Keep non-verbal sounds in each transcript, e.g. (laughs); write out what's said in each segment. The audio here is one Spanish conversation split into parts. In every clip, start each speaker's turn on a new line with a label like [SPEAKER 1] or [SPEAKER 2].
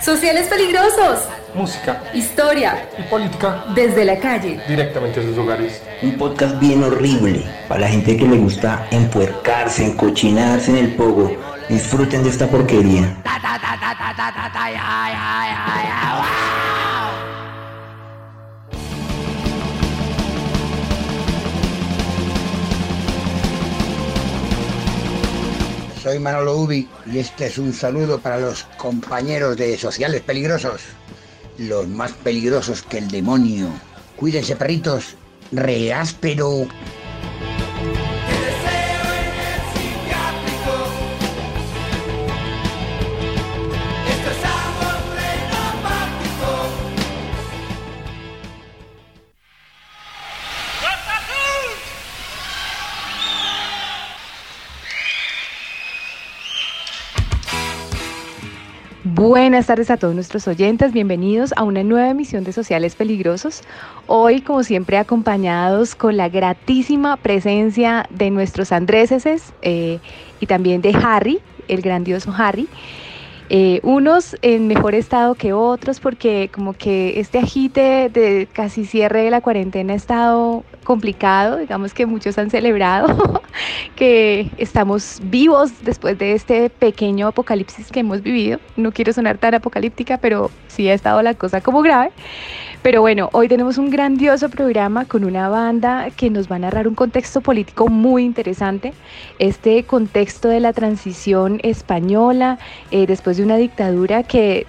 [SPEAKER 1] Sociales peligrosos.
[SPEAKER 2] Música.
[SPEAKER 1] Historia.
[SPEAKER 2] Y política.
[SPEAKER 1] Desde la calle.
[SPEAKER 2] Directamente a sus hogares.
[SPEAKER 3] Un podcast bien horrible para la gente que le gusta empuercarse, encochinarse en el pogo. Disfruten de esta porquería.
[SPEAKER 4] Soy Manolo Ubi y este es un saludo para los compañeros de Sociales Peligrosos, los más peligrosos que el demonio. Cuídense, perritos, reáspero.
[SPEAKER 5] Buenas tardes a todos nuestros oyentes, bienvenidos a una nueva emisión de Sociales Peligrosos. Hoy, como siempre, acompañados con la gratísima presencia de nuestros andréses eh, y también de Harry, el grandioso Harry. Eh, unos en mejor estado que otros porque como que este agite de casi cierre de la cuarentena ha estado complicado, digamos que muchos han celebrado (laughs) que estamos vivos después de este pequeño apocalipsis que hemos vivido. No quiero sonar tan apocalíptica, pero sí ha estado la cosa como grave. Pero bueno, hoy tenemos un grandioso programa con una banda que nos va a narrar un contexto político muy interesante. Este contexto de la transición española eh, después de una dictadura que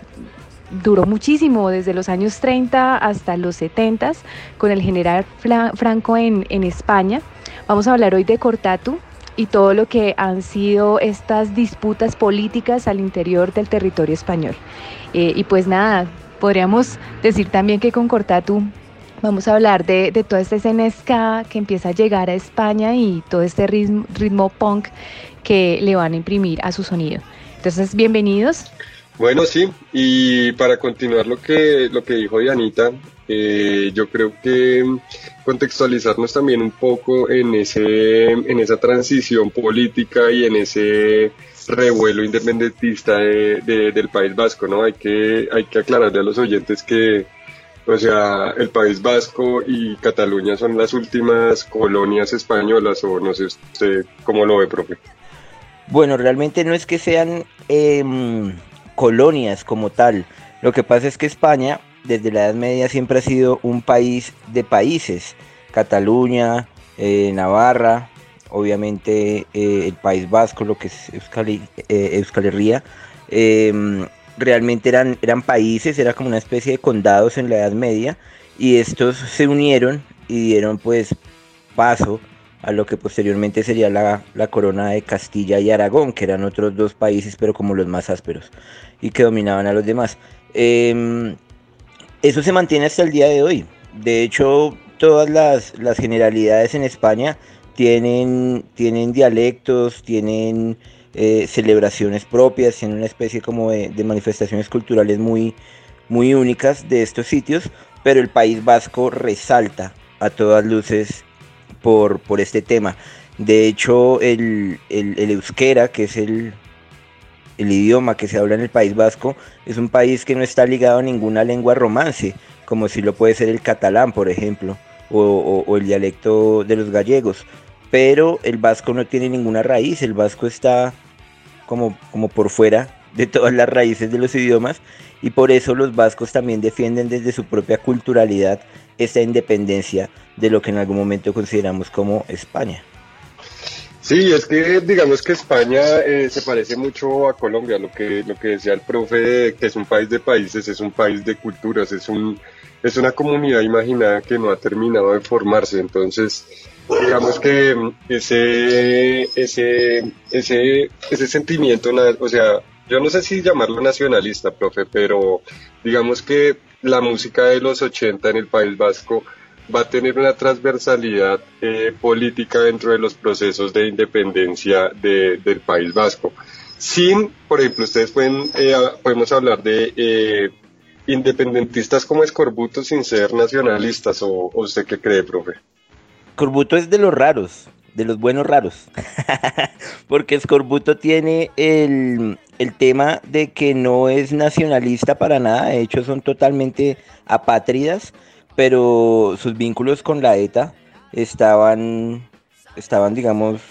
[SPEAKER 5] duró muchísimo, desde los años 30 hasta los 70, con el general Franco en, en España. Vamos a hablar hoy de Cortatu, y todo lo que han sido estas disputas políticas al interior del territorio español. Eh, y pues nada, Podríamos decir también que con Cortatu vamos a hablar de, de toda esta escena ska que empieza a llegar a España y todo este ritmo, ritmo punk que le van a imprimir a su sonido. Entonces, bienvenidos.
[SPEAKER 6] Bueno, sí, y para continuar lo que, lo que dijo Dianita, eh, yo creo que contextualizarnos también un poco en, ese, en esa transición política y en ese revuelo independentista del País Vasco, ¿no? Hay que, hay que aclararle a los oyentes que, o sea, el País Vasco y Cataluña son las últimas colonias españolas, o no sé usted cómo lo ve, profe.
[SPEAKER 3] Bueno, realmente no es que sean em, colonias como tal. Lo que pasa es que España, desde la Edad Media, siempre ha sido un país de países. Cataluña, eh, Navarra, obviamente eh, el País Vasco, lo que es Euskal, eh, Herria, em, realmente eran, eran países, era como una especie de condados en la Edad Media, y estos se unieron y dieron pues paso a lo que posteriormente sería la, corona de Castilla y Aragón, que eran otros dos países, pero como los más ásperos, y que dominaban a los demás. Em, eso se mantiene hasta el día de hoy. De hecho, todas las, las generalidades en España tienen, tienen dialectos, tienen eh, celebraciones propias, tienen una especie como de, manifestaciones culturales muy, muy únicas de estos sitios, pero el País Vasco resalta a todas luces por, por este tema. De hecho, el, euskera, que es el, el idioma que se habla en el País Vasco, es un país que no está ligado a ninguna lengua romance, como si lo puede ser el catalán, por ejemplo, o el dialecto de los gallegos pero el vasco no tiene ninguna raíz, el vasco está como, como por fuera de todas las raíces de los idiomas y por eso los vascos también defienden desde su propia culturalidad esa independencia de lo que en algún momento consideramos como España.
[SPEAKER 6] Sí, es que digamos que España eh, se parece mucho a Colombia, lo que, lo que decía el profe, que es un país de países, es un país de culturas, es, un, es una comunidad imaginada que no ha terminado de formarse, entonces digamos que ese, ese, ese, ese sentimiento, o sea, yo no sé si llamarlo nacionalista, profe, pero digamos que la música de los 80 en el País Vasco va a tener una transversalidad eh, política dentro de los procesos de independencia del País Vasco. Sin, por ejemplo, ustedes pueden, eh, podemos hablar de eh, independentistas como escorbutos sin ser nacionalistas, o, o usted qué cree, profe.
[SPEAKER 3] Corbuto es de los raros. De los buenos raros. (laughs) Porque Scorbuto tiene el, el tema de que no es nacionalista para nada, de hecho son totalmente apátridas, pero sus vínculos con la ETA estaban, estaban digamos,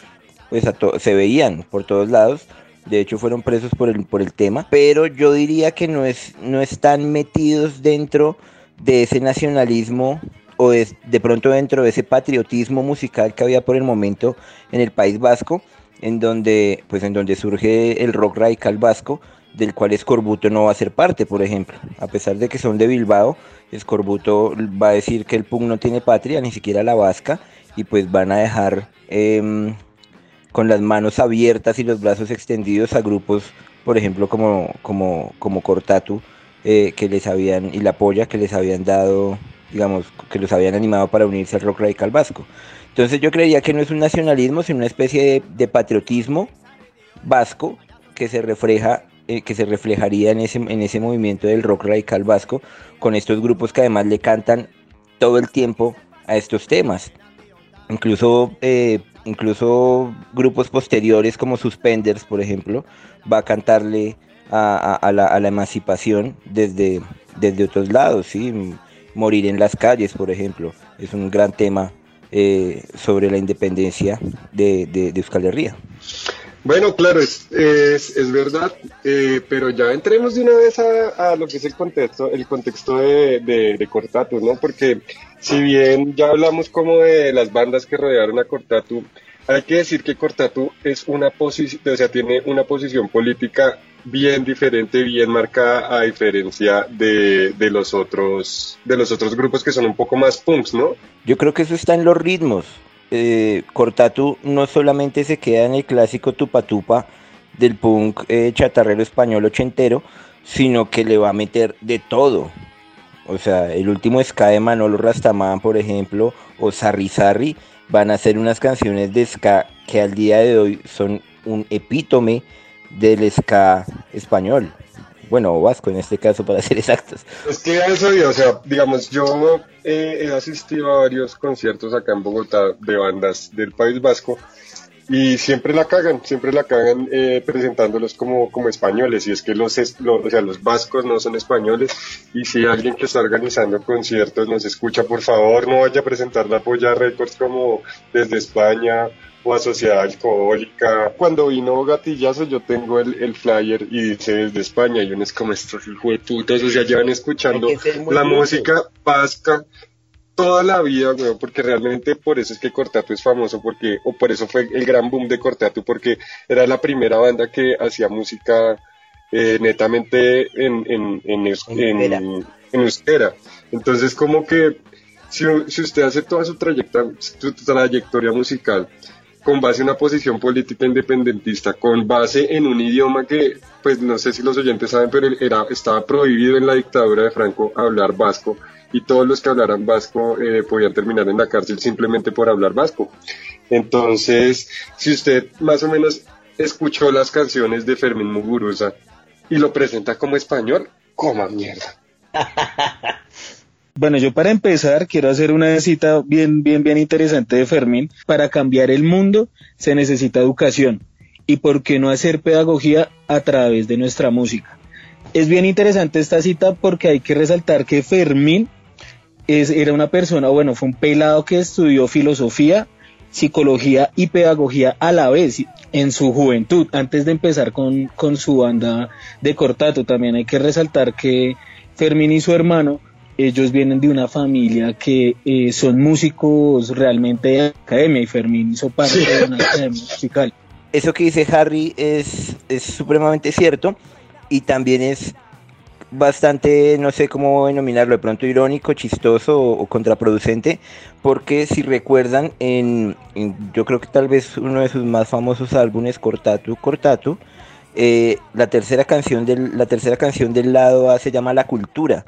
[SPEAKER 3] pues se veían por todos lados. De hecho fueron presos por el, por el tema, pero yo diría que no, es, no están metidos dentro de ese nacionalismo o de, de pronto dentro de ese patriotismo musical que había por el momento en el País Vasco en donde, pues en donde surge el rock radical vasco, del cual Escorbuto no va a ser parte, por ejemplo. A pesar de que son de Bilbao, Escorbuto va a decir que el punk no tiene patria, ni siquiera la vasca, y pues van a dejar em, con las manos abiertas y los brazos extendidos a grupos, por ejemplo, como, como, como Cortatu, eh, que les habían, y la polla que les habían dado, digamos, que los habían animado para unirse al rock radical vasco. Entonces yo creía que no es un nacionalismo, sino una especie de, patriotismo vasco que se refleja eh, que se reflejaría en ese, en ese movimiento del rock radical vasco, con estos grupos que además le cantan todo el tiempo a estos temas. Incluso, eh, incluso grupos posteriores como Suspenders, por ejemplo, va a cantarle a, la, emancipación desde, desde otros lados, ¿sí? Morir en las calles, por ejemplo, es un gran tema eh, sobre la independencia de, Euskal Herria.
[SPEAKER 6] Bueno, claro, es, es, verdad, eh, pero ya entremos de una vez a, lo que es el contexto, el contexto de, de, de, Cortatu, ¿no? Porque si bien ya hablamos como de las bandas que rodearon a Cortatu, hay que decir que Cortatu es una posición, o sea, tiene una posición política bien diferente, bien marcada a diferencia de, de, los otros de los otros grupos que son un poco más punks, ¿no?
[SPEAKER 3] Yo creo que eso está en los ritmos. Eh, Cortatu no solamente se queda en el clásico tupatupa del punk eh, chatarrero español ochentero, sino que le va a meter de todo. O sea, el último ska de Manolo Rastamán, por ejemplo, o Sarri Sarri, van a ser unas canciones de ska que al día de hoy son un epítome del ska español. Bueno, o vasco en este caso, (laughs) para ser exactos.
[SPEAKER 6] Es que eso, o sea, digamos, yo he asistido a varios conciertos acá en Bogotá de bandas del País Vasco y siempre la cagan, siempre la cagan eh, presentándolos como, como españoles. Y es que los, o sea, los vascos no son españoles. Y si alguien que está organizando conciertos nos escucha, por favor no vaya a presentar la Polla Records como desde España o a Sociedad Alcohólica. Cuando vino Gatillazo yo tengo el, el flyer y dice desde España. Y uno es como estos hijos de putas, o sea, llevan escuchando la música vasca toda la vida, porque realmente por eso es que Cortatu es famoso, porque, o por eso fue el gran boom de Cortatu, porque era la primera banda que hacía música eh, netamente en, en, en, en, euskera. Entonces, como que si, si usted hace toda su trayectoria, su trayectoria musical con base en una posición política independentista, con base en un idioma que, pues no sé si los oyentes saben, pero era, estaba prohibido en la dictadura de Franco hablar vasco y todos los que hablaran vasco eh, podían terminar en la cárcel simplemente por hablar vasco. Entonces, si usted más o menos escuchó las canciones de Fermín Muguruza y lo presenta como español, coma mierda. (laughs)
[SPEAKER 7] Bueno, yo para empezar quiero hacer una cita bien, bien, bien interesante de Fermín. Para cambiar el mundo se necesita educación. ¿Y por qué no hacer pedagogía a través de nuestra música? Es bien interesante esta cita porque hay que resaltar que Fermín era una persona, bueno, fue un pelado que estudió filosofía, psicología y pedagogía a la vez en su juventud, antes de empezar con, con su banda de cortato. También hay que resaltar que Fermín y su hermano, ellos vienen de una familia que eh, son músicos realmente de academia y Fermín hizo parte de una academia musical.
[SPEAKER 3] Eso que dice Harry es, es supremamente cierto y también es bastante, no sé cómo denominarlo, de pronto irónico, chistoso o, contraproducente, porque si recuerdan, en, yo creo que tal vez uno de sus más famosos álbumes, Cortatu, Cortatu, eh, la tercera canción del la tercera canción del lado A se llama La Cultura.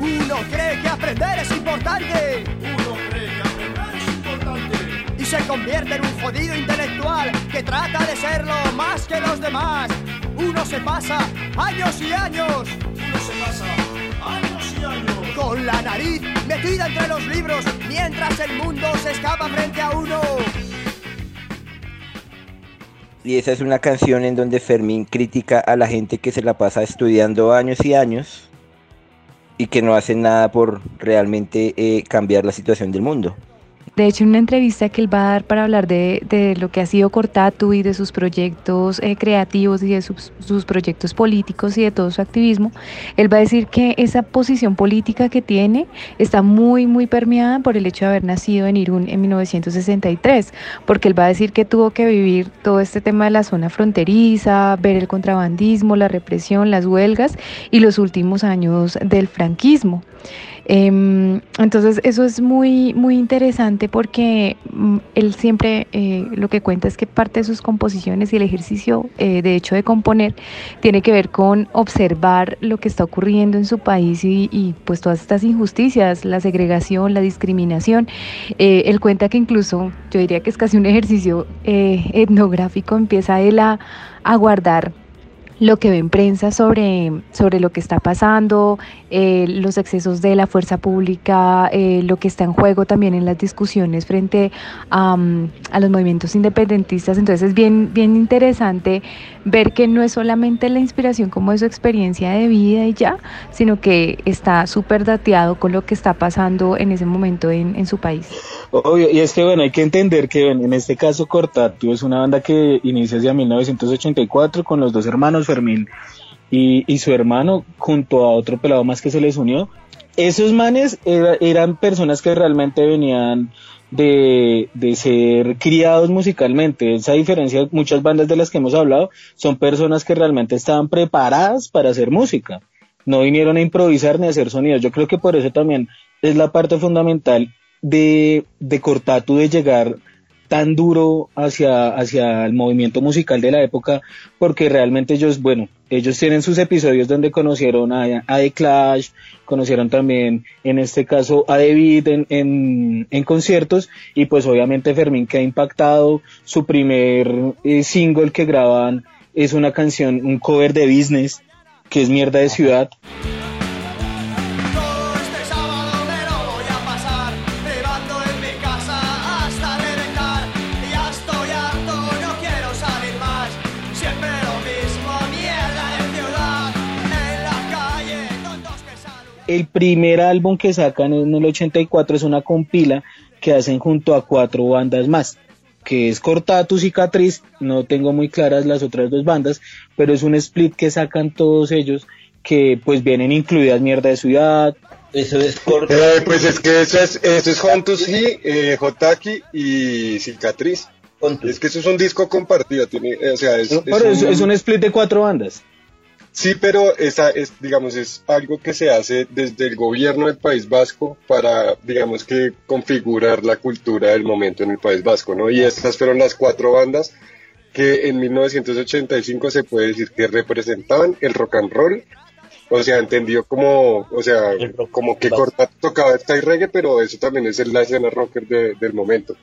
[SPEAKER 8] Uno cree que aprender es importante. Uno cree que aprender es importante. Y se convierte en un jodido intelectual que trata de serlo más que los demás se pasa años y años. Uno se pasa años y años. Con la nariz metida entre los libros mientras el mundo se escapa frente a uno.
[SPEAKER 3] Y esa es una canción en donde Fermín critica a la gente que se la pasa estudiando años y años y que no hace nada por realmente eh, cambiar la situación del mundo.
[SPEAKER 5] De hecho, en una entrevista que él va a dar para hablar de, lo que ha sido Cortatu y de sus proyectos eh, creativos y de sus, sus, proyectos políticos y de todo su activismo, él va a decir que esa posición política que tiene está muy, muy permeada por el hecho de haber nacido en Irún en 1963, porque él va a decir que tuvo que vivir todo este tema de la zona fronteriza, ver el contrabandismo, la represión, las huelgas y los últimos años del franquismo. Eh, entonces eso es muy, muy interesante porque mm, él siempre eh, lo que cuenta es que parte de sus composiciones y el ejercicio eh, de hecho de componer tiene que ver con observar lo que está ocurriendo en su país y, pues todas estas injusticias, la segregación, la discriminación. Eh, él cuenta que incluso yo diría que es casi un ejercicio etnográfico, empieza él a guardar lo que ve en prensa sobre, sobre lo que está pasando, eh, los excesos de la fuerza pública, eh, lo que está en juego también en las discusiones frente um, a, los movimientos independentistas. Entonces es bien, bien interesante ver que no es solamente la inspiración como de su experiencia de vida y ya, sino que está súper dateado con lo que está pasando en ese momento en, en su país.
[SPEAKER 7] Obvio, y es que bueno, hay que entender que en este caso Cortatu es una banda que inicia desde 1984 con los dos hermanos Fermín y, y, su hermano junto a otro pelado más que se les unió. Esos manes era, eran personas que realmente venían de, de, ser criados musicalmente. Esa diferencia, muchas bandas de las que hemos hablado son personas que realmente estaban preparadas para hacer música. No vinieron a improvisar ni a hacer sonidos. Yo creo que por eso también es la parte fundamental de, de Cortatu de llegar tan duro hacia, hacia el movimiento musical de la época, porque realmente ellos, bueno, ellos tienen sus episodios donde conocieron a, a The Clash, conocieron también, en este caso, a David en, en, conciertos, y pues obviamente Fermín que ha impactado, su primer eh, single que graban es una canción, un cover de Business, que es Mierda de Ciudad. El primer álbum que sacan en el 84 es una compila que hacen junto a cuatro bandas más, que es Cortatu, Cicatriz, no tengo muy claras las otras dos bandas, pero es un split que sacan todos ellos, que pues vienen incluidas Mierda de Ciudad.
[SPEAKER 3] Eso es Cortatu.
[SPEAKER 6] Eh, pues es que eso es, eso es Hontus y eh, Jotaki y Cicatriz. Hontus. Es que eso es un disco compartido, tiene, o sea, es,
[SPEAKER 7] pero es, un... es un split de cuatro bandas.
[SPEAKER 6] Sí, pero esa es, digamos, es algo que se hace desde el gobierno del País Vasco para, digamos, que configurar la cultura del momento en el País Vasco, ¿no? Y estas fueron las cuatro bandas que en 1985 se puede decir que representaban el rock and roll, o sea, entendió como, o sea, como que Corta tocaba esta y reggae, pero eso también es la escena rocker de, del momento.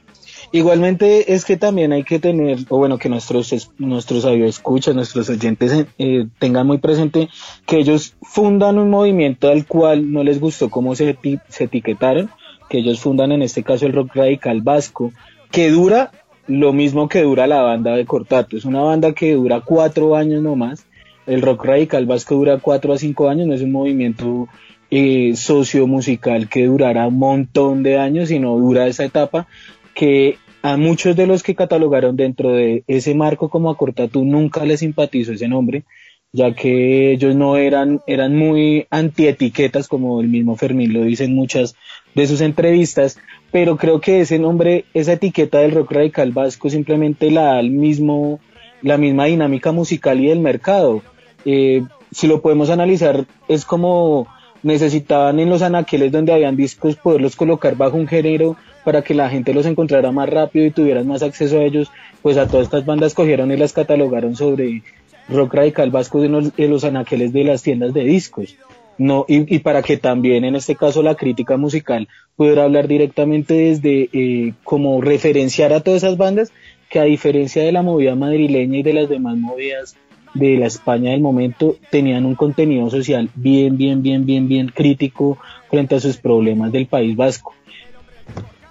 [SPEAKER 7] Igualmente es que también hay que tener, o bueno, que nuestros nuestros escuchas, nuestros oyentes eh, tengan muy presente que ellos fundan un movimiento al cual no les gustó cómo se, se etiquetaron, que ellos fundan en este caso el rock radical vasco, que dura lo mismo que dura la banda de Cortato, es una banda que dura cuatro años nomás, el rock radical vasco dura cuatro a cinco años, no es un movimiento eh, socio musical que durará un montón de años, sino dura esa etapa que a muchos de los que catalogaron dentro de ese marco como a Cortatu nunca les simpatizó ese nombre, ya que ellos no eran, eran muy antietiquetas, como el mismo Fermín lo dice en muchas de sus entrevistas, pero creo que ese nombre, esa etiqueta del rock radical vasco simplemente la da el mismo, la misma dinámica musical y del mercado. Eh, si lo podemos analizar, es como necesitaban en los anaqueles donde habían discos poderlos colocar bajo un género para que la gente los encontrara más rápido y tuvieran más acceso a ellos, pues a todas estas bandas cogieron y las catalogaron sobre rock radical vasco de los, los anaqueles de las tiendas de discos. No, y, y, para que también en este caso la crítica musical pudiera hablar directamente desde eh, como referenciar a todas esas bandas que a diferencia de la movida madrileña y de las demás movidas de la España del momento tenían un contenido social bien, bien, bien, bien, bien crítico frente a sus problemas del País Vasco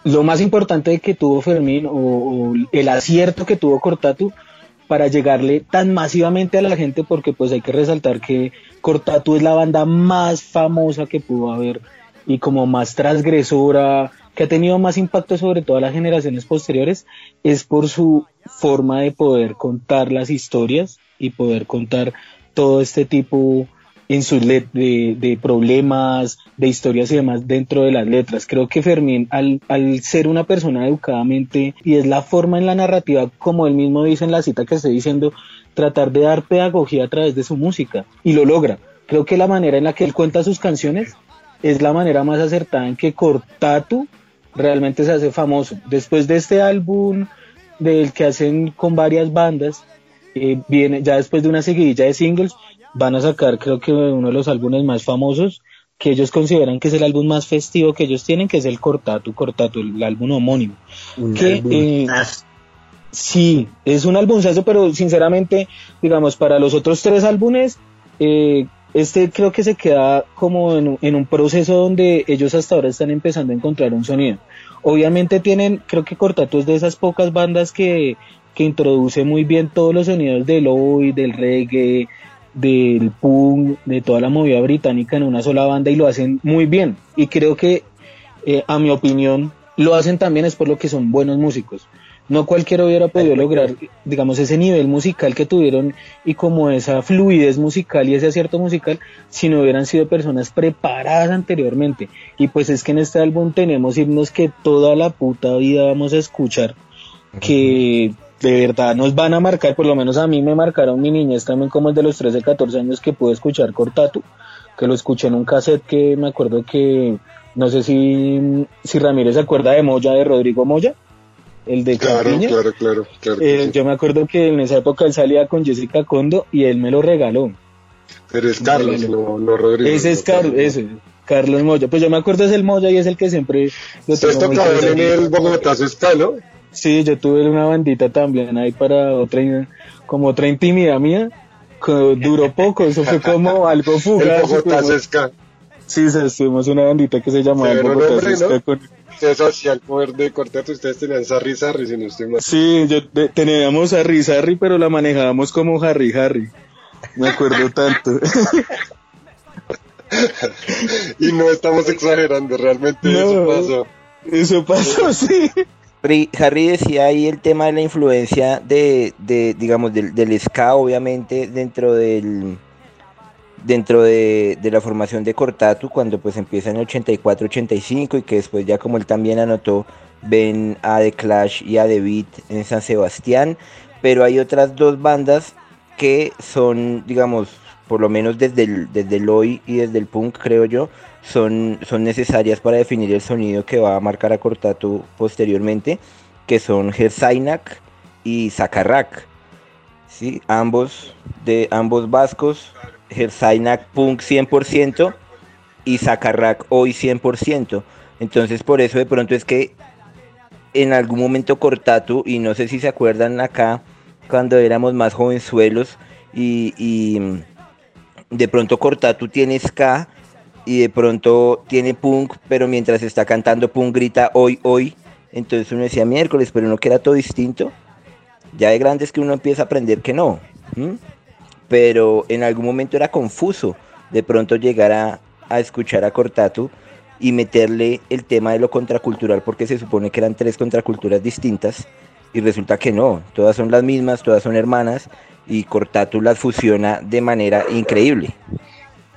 [SPEAKER 7] lo más importante que tuvo Fermín o, el acierto que tuvo Cortatu para llegarle tan masivamente a la gente porque pues hay que resaltar que Cortatu es la banda más famosa que pudo haber y como más transgresora, que ha tenido más impacto sobre todas las generaciones posteriores, es por su forma de poder contar las historias y poder contar todo este tipo en sus de, de, problemas, de historias y demás dentro de las letras. Creo que Fermín, al, al, ser una persona educadamente, y es la forma en la narrativa, como él mismo dice en la cita que estoy diciendo, tratar de dar pedagogía a través de su música, y lo logra. Creo que la manera en la que él cuenta sus canciones es la manera más acertada en que Cortatu realmente se hace famoso. Después de este álbum del que hacen con varias bandas, eh, viene ya después de una seguidilla de singles, van a sacar creo que uno de los álbumes más famosos que ellos consideran que es el álbum más festivo que ellos tienen, que es el Cortatu, Cortatu, el álbum homónimo.
[SPEAKER 4] Un
[SPEAKER 7] que,
[SPEAKER 4] álbum
[SPEAKER 7] eh, Sí, es un álbumazo, pero sinceramente, digamos, para los otros tres álbumes, eh, este creo que se queda como en, un- en un proceso donde ellos hasta ahora están empezando a encontrar un sonido. Obviamente tienen, creo que Cortatu es de esas pocas bandas que, que introduce muy bien todos los sonidos del hoy, del reggae, del punk, de toda la movida británica en una sola banda y lo hacen muy bien. Y creo que, eh, a mi opinión, lo hacen también es por lo que son buenos músicos. No cualquiera hubiera podido lograr, digamos, ese nivel musical que tuvieron y como esa fluidez musical y ese acierto musical si no hubieran sido personas preparadas anteriormente. Y pues es que en este álbum tenemos himnos que toda la puta vida vamos a escuchar, que de verdad nos van a marcar, por lo menos a mí me marcaron mi niñez también como el de los 13, 14 años que pude escuchar Cortatu, que lo escuché en un cassette que me acuerdo que, no sé si, si Ramírez se acuerda de Moya, de Rodrigo Moya, el de
[SPEAKER 6] Claro,
[SPEAKER 7] Campiña.
[SPEAKER 6] claro, claro, claro.
[SPEAKER 7] Eh,
[SPEAKER 6] sí.
[SPEAKER 7] Yo me acuerdo que en esa época él salía con Jessica Condo y él me lo regaló.
[SPEAKER 6] Pero es Carlos, no, no Rodrigo.
[SPEAKER 7] ese es Carlos, ese, Carlos Moya. Pues yo me acuerdo es el Moya y es el que siempre lo tengo
[SPEAKER 6] en el Bogotá Está, ¿no?
[SPEAKER 7] Sí, yo tuve una bandita también ahí para otra, como otra intimidad mía. que duró poco, eso fue como (laughs) algo
[SPEAKER 6] El
[SPEAKER 7] fugaz. Sí, sí, estuvimos una bandita que se llamaba
[SPEAKER 6] Severo
[SPEAKER 7] Bogotá
[SPEAKER 6] nombre, ¿no?
[SPEAKER 7] con-
[SPEAKER 6] el poder de corteto, ustedes tenían Sarri Sarri, si no estoy mal.
[SPEAKER 7] Sí, yo te- teníamos a Harry Harry, pero la manejábamos como Harry Harry. Me acuerdo tanto. (laughs)
[SPEAKER 6] Y no estamos exagerando, realmente
[SPEAKER 7] No.
[SPEAKER 6] eso pasó.
[SPEAKER 7] Eso pasó, sí.
[SPEAKER 3] Harry, decía ahí el tema de la influencia de, de digamos, del, ska, obviamente, dentro del dentro de, la formación de Cortatu, cuando pues empieza en el 84-85 y que después ya como él también anotó, ven a The Clash y a The Beat en San Sebastián, pero hay otras dos bandas que son, digamos, por lo menos desde el, desde el hoy y desde el punk, creo yo, son, son necesarias para definir el sonido que va a marcar a Cortatu posteriormente, que son Herzainak y Zakarrak. ¿sí? Ambos, de ambos vascos, Herzainak punk 100% y Zakarrak hoy 100%. Entonces por eso de pronto es que en algún momento Cortatu, y no sé si se acuerdan acá, cuando éramos más jovenzuelos, y, y de pronto Cortatu tiene ska y de pronto tiene punk, pero mientras está cantando punk grita hoy, hoy. Entonces uno decía miércoles, pero no que era todo distinto. Ya de grande es que uno empieza a aprender que no. Pero en algún momento era confuso de pronto llegar a, a escuchar a Cortatu y meterle el tema de lo contracultural porque se supone que eran tres contraculturas distintas y resulta que no, todas son las mismas, todas son hermanas y Cortatu las fusiona de manera increíble.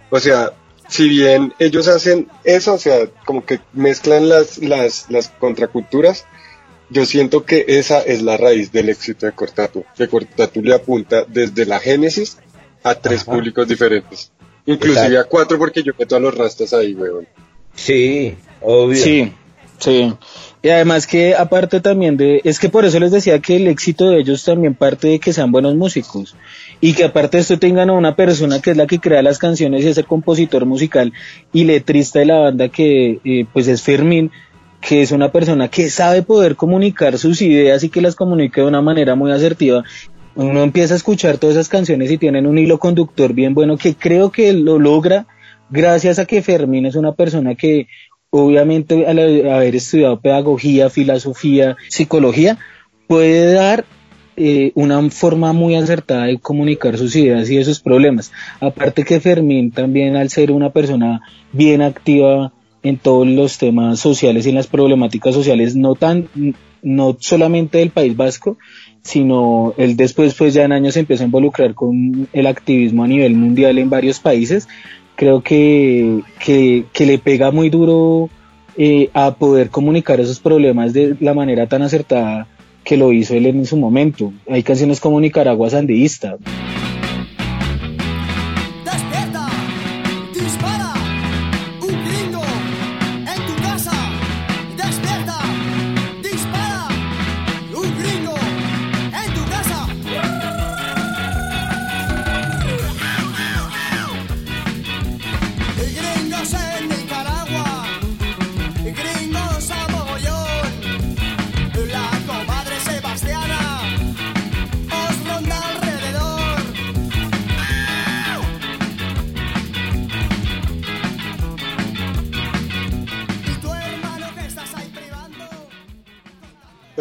[SPEAKER 6] O sea, si bien ellos hacen eso, o sea, como que mezclan las, las, las contraculturas, yo siento que esa es la raíz del éxito de Cortatu. Que Cortatu le apunta desde la génesis a tres
[SPEAKER 3] Ajá.
[SPEAKER 6] públicos diferentes. Inclusive
[SPEAKER 3] Exacto.
[SPEAKER 6] a cuatro porque yo meto a los rastas ahí, weón.
[SPEAKER 3] Sí, obvio.
[SPEAKER 7] Sí, sí. Y además que aparte también de, es que por eso les decía que el éxito de ellos también parte de que sean buenos músicos y que aparte de esto tengan a una persona que es la que crea las canciones y es el compositor musical y letrista de la banda que eh, pues es Fermín, que es una persona que sabe poder comunicar sus ideas y que las comunica de una manera muy asertiva. Uno empieza a escuchar todas esas canciones y tienen un hilo conductor bien bueno que creo que lo logra gracias a que Fermín es una persona que obviamente al haber estudiado pedagogía, filosofía, psicología, puede dar eh, una forma muy acertada de comunicar sus ideas y esos problemas. Aparte que Fermín también al ser una persona bien activa en todos los temas sociales y en las problemáticas sociales, no tan, no solamente del País Vasco, sino él después pues ya en años se empieza a involucrar con el activismo a nivel mundial en varios países, creo que, que, que le pega muy duro eh, a poder comunicar esos problemas de la manera tan acertada que lo hizo él en su momento. Hay canciones como Nicaragua Sandeísta.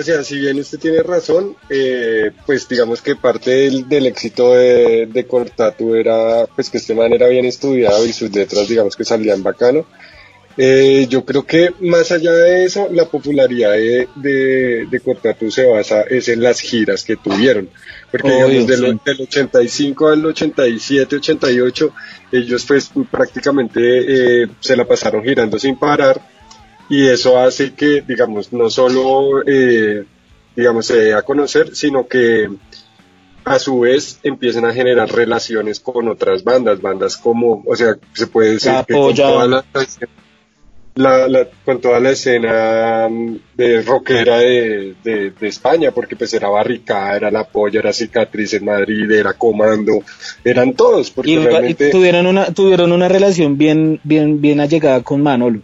[SPEAKER 6] Sea, si bien usted tiene razón, eh, pues digamos que parte del, del éxito de, de Cortatu era pues que este man era bien estudiado y sus letras digamos que salían bacano. Eh, yo creo que más allá de eso, la popularidad de, de, de Cortatu se basa es en las giras que tuvieron. Porque
[SPEAKER 7] Obvio,
[SPEAKER 6] digamos, del,
[SPEAKER 7] sí.
[SPEAKER 6] del 85 al 87, 88, ellos pues prácticamente eh, se la pasaron girando sin parar y eso hace que, digamos, no solo, eh, digamos, se dé a conocer, sino que a su vez empiecen a generar relaciones con otras bandas, bandas como, o sea, se puede decir
[SPEAKER 7] La
[SPEAKER 6] que con toda la, la- la- con toda la escena mm, de rockera de, de, de España, porque pues era Barricada, era La Polla, era Cicatriz en Madrid, era Comando, eran todos, porque
[SPEAKER 7] Y, tuvieron una tuvieron una relación bien bien bien allegada con Manolo.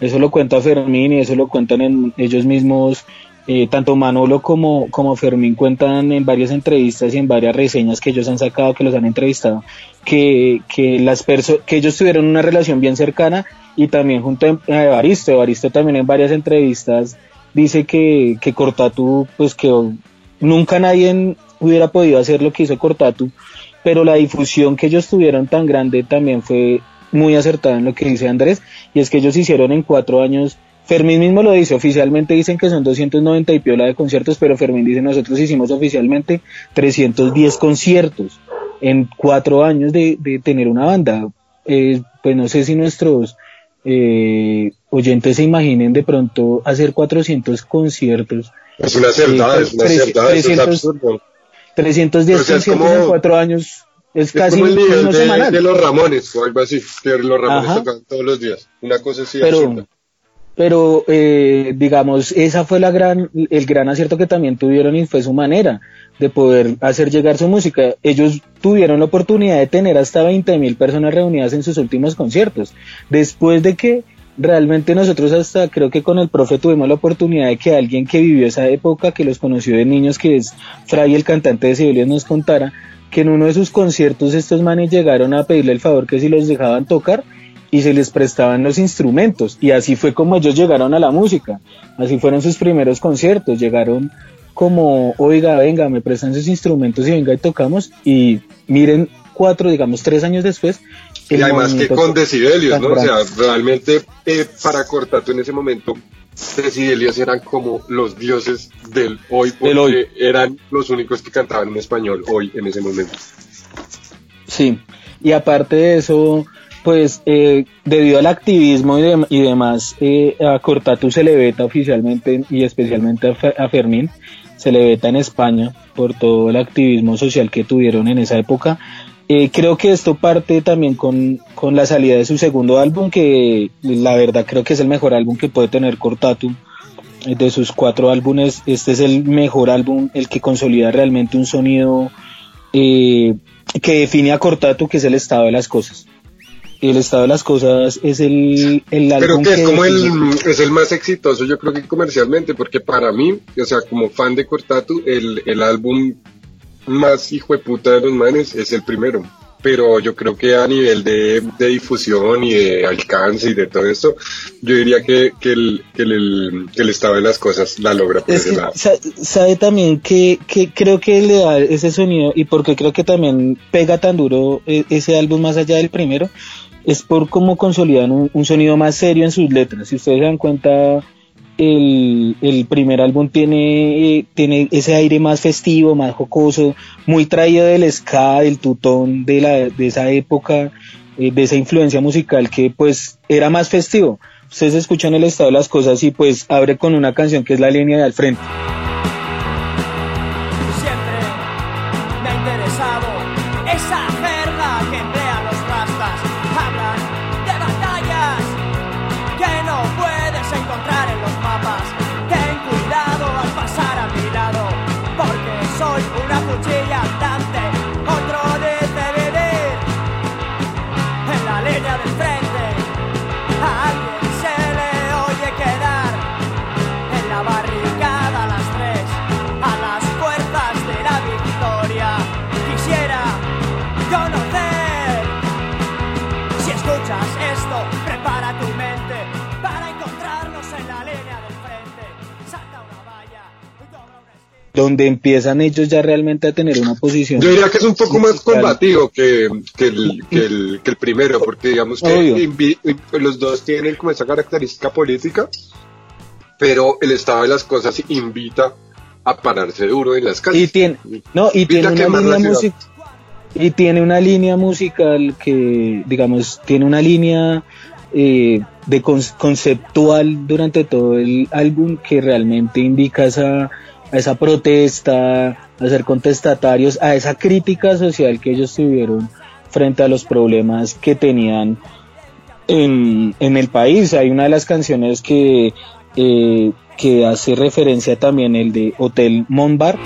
[SPEAKER 7] Eso lo cuenta Fermín y eso lo cuentan en ellos mismos. eh, tanto Manolo como, como Fermín cuentan en varias entrevistas y en varias reseñas que ellos han sacado, que los han entrevistado, que, que, las que ellos tuvieron una relación bien cercana y también junto a Evaristo. Evaristo también en varias entrevistas dice que, que Cortatu, pues que nunca nadie hubiera podido hacer lo que hizo Cortatu, pero la difusión que ellos tuvieron tan grande también fue muy acertada en lo que dice Andrés, y es que ellos hicieron en cuatro años, Fermín mismo lo dice, oficialmente dicen que son 290 y piola de conciertos, pero Fermín dice nosotros hicimos oficialmente 310 conciertos en cuatro años de, de tener una banda. Eh, pues no sé si nuestros eh, oyentes se imaginen de pronto hacer 400 conciertos.
[SPEAKER 6] Es una acertada, es una acertada, eso es
[SPEAKER 7] 300
[SPEAKER 6] absurdo.
[SPEAKER 7] 310
[SPEAKER 6] O sea, es
[SPEAKER 7] conciertos
[SPEAKER 6] como-
[SPEAKER 7] en cuatro años es
[SPEAKER 6] Es
[SPEAKER 7] casi
[SPEAKER 6] como el nivel de, los Ramones o algo así, que los Ramones
[SPEAKER 7] Ajá.
[SPEAKER 6] tocan todos los días. Una cosa así
[SPEAKER 7] pero
[SPEAKER 6] absurda.
[SPEAKER 7] pero eh, digamos esa fue la gran el gran acierto que también tuvieron y fue su manera de poder hacer llegar su música ellos tuvieron la oportunidad de tener hasta 20 mil personas reunidas en sus últimos conciertos después de que realmente nosotros hasta creo que con el profe tuvimos la oportunidad de que alguien que vivió esa época que los conoció de niños que es Fray el cantante de Sibelius nos contara que en uno de sus conciertos estos manes llegaron a pedirle el favor que si los dejaban tocar y se les prestaban los instrumentos. Y así fue como ellos llegaron a la música. Así fueron sus primeros conciertos. Llegaron como oiga venga me prestan sus instrumentos y venga y tocamos y miren cuatro digamos tres años después
[SPEAKER 6] Y además que con Decibelios, ¿no? O sea, realmente eh, para Cortato en ese momento, Decibelios eran como los dioses del hoy, porque
[SPEAKER 7] Del hoy.
[SPEAKER 6] eran los únicos que cantaban en español hoy en ese momento.
[SPEAKER 7] Sí, y aparte de eso, pues eh, debido al activismo y, dem- y demás, eh, a Cortatu se le veta oficialmente y especialmente a, Fe- a Fermín, se le veta en España por todo el activismo social que tuvieron en esa época. Eh, creo que esto parte también con, con la salida de su segundo álbum, que la verdad creo que es el mejor álbum que puede tener Cortatu. Eh, De sus cuatro álbumes, este es el mejor álbum, el que consolida realmente un sonido eh, que define a Cortatu, que es el estado de las cosas. El estado de las cosas es el, el
[SPEAKER 6] Pero
[SPEAKER 7] álbum
[SPEAKER 6] que es como el, es el más exitoso, yo creo que comercialmente, porque para mí, o sea, como fan de Cortatu, el, el álbum más hijo de puta de los manes es el primero. pero yo creo que a nivel de, de difusión y de alcance y de todo esto, yo diría que, que, el, que, el, que el estado de las cosas la logra por
[SPEAKER 7] Es
[SPEAKER 6] ese lado.
[SPEAKER 7] sa- sabe también que, que creo que le da ese sonido y porque creo que también pega tan duro e- ese álbum más allá del primero, es por cómo consolidan un, un sonido más serio en sus letras. Si ustedes se dan cuenta, el, el primer álbum tiene, tiene ese aire más festivo, más jocoso, muy traído del ska, del tutón de, la, de esa época, eh, de esa influencia musical que pues era más festivo. Ustedes escuchan el estado de las cosas y pues abre con una canción que es la línea de al frente.
[SPEAKER 8] Siempre me ha interesado esa que
[SPEAKER 7] donde empiezan ellos ya realmente a tener una posición.
[SPEAKER 6] Yo diría que es un poco más combativo que, que, el, que, el, que el primero, porque digamos que invi- los dos tienen como esa característica política, pero el estado de las cosas invita a pararse duro en las calles.
[SPEAKER 7] Y tiene, no, y
[SPEAKER 6] Invita
[SPEAKER 7] tiene una línea musical. Y tiene una línea musical que, digamos, tiene una línea eh, de con- conceptual durante todo el álbum que realmente indica esa, a esa protesta, a ser contestatarios, a esa crítica social que ellos tuvieron frente a los problemas que tenían en, en el país. Hay una de las canciones que, eh, que hace referencia también el de Hotel Montbar.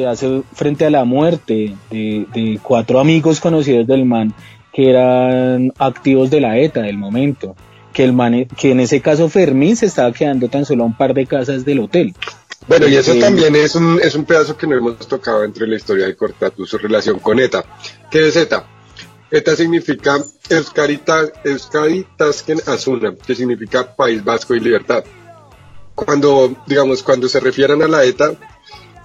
[SPEAKER 7] Que hace frente a la muerte de, de cuatro amigos conocidos del man que eran activos de la ETA del momento. Que, el man, que en ese caso Fermín se estaba quedando tan solo a un par de casas del hotel.
[SPEAKER 6] Bueno, y eso
[SPEAKER 7] Sí.
[SPEAKER 6] también es un, es un pedazo que no hemos tocado entre la historia de Cortatu, su relación con ETA. ¿Qué es ETA? ETA significa Euskarita, Euskaritasken Asuna, que significa País Vasco y Libertad. Cuando, digamos, cuando se refieran a la ETA,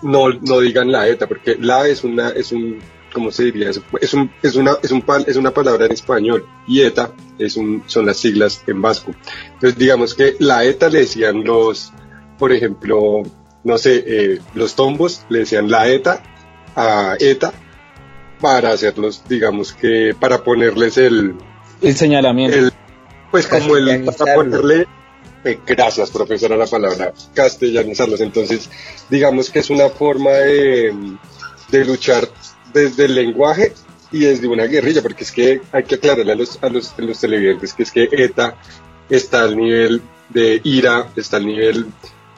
[SPEAKER 6] no, no digan la ETA, porque la es una, es un, ¿cómo se diría? Es, un, es una, es un pal- es una palabra en español y ETA es un, son las siglas en vasco. Entonces, digamos que la ETA le decían los, por ejemplo, no sé, eh, los tombos le decían la ETA a ETA para hacerlos, digamos que, para ponerles el,
[SPEAKER 7] El señalamiento.
[SPEAKER 6] el pues como el, para ponerle, gracias profesora la palabra, castellanizarlos. Entonces, digamos que es una forma de, de luchar desde el lenguaje y desde una guerrilla, porque es que hay que aclararle a los, a los, televidentes que es que ETA está al nivel de IRA, está al nivel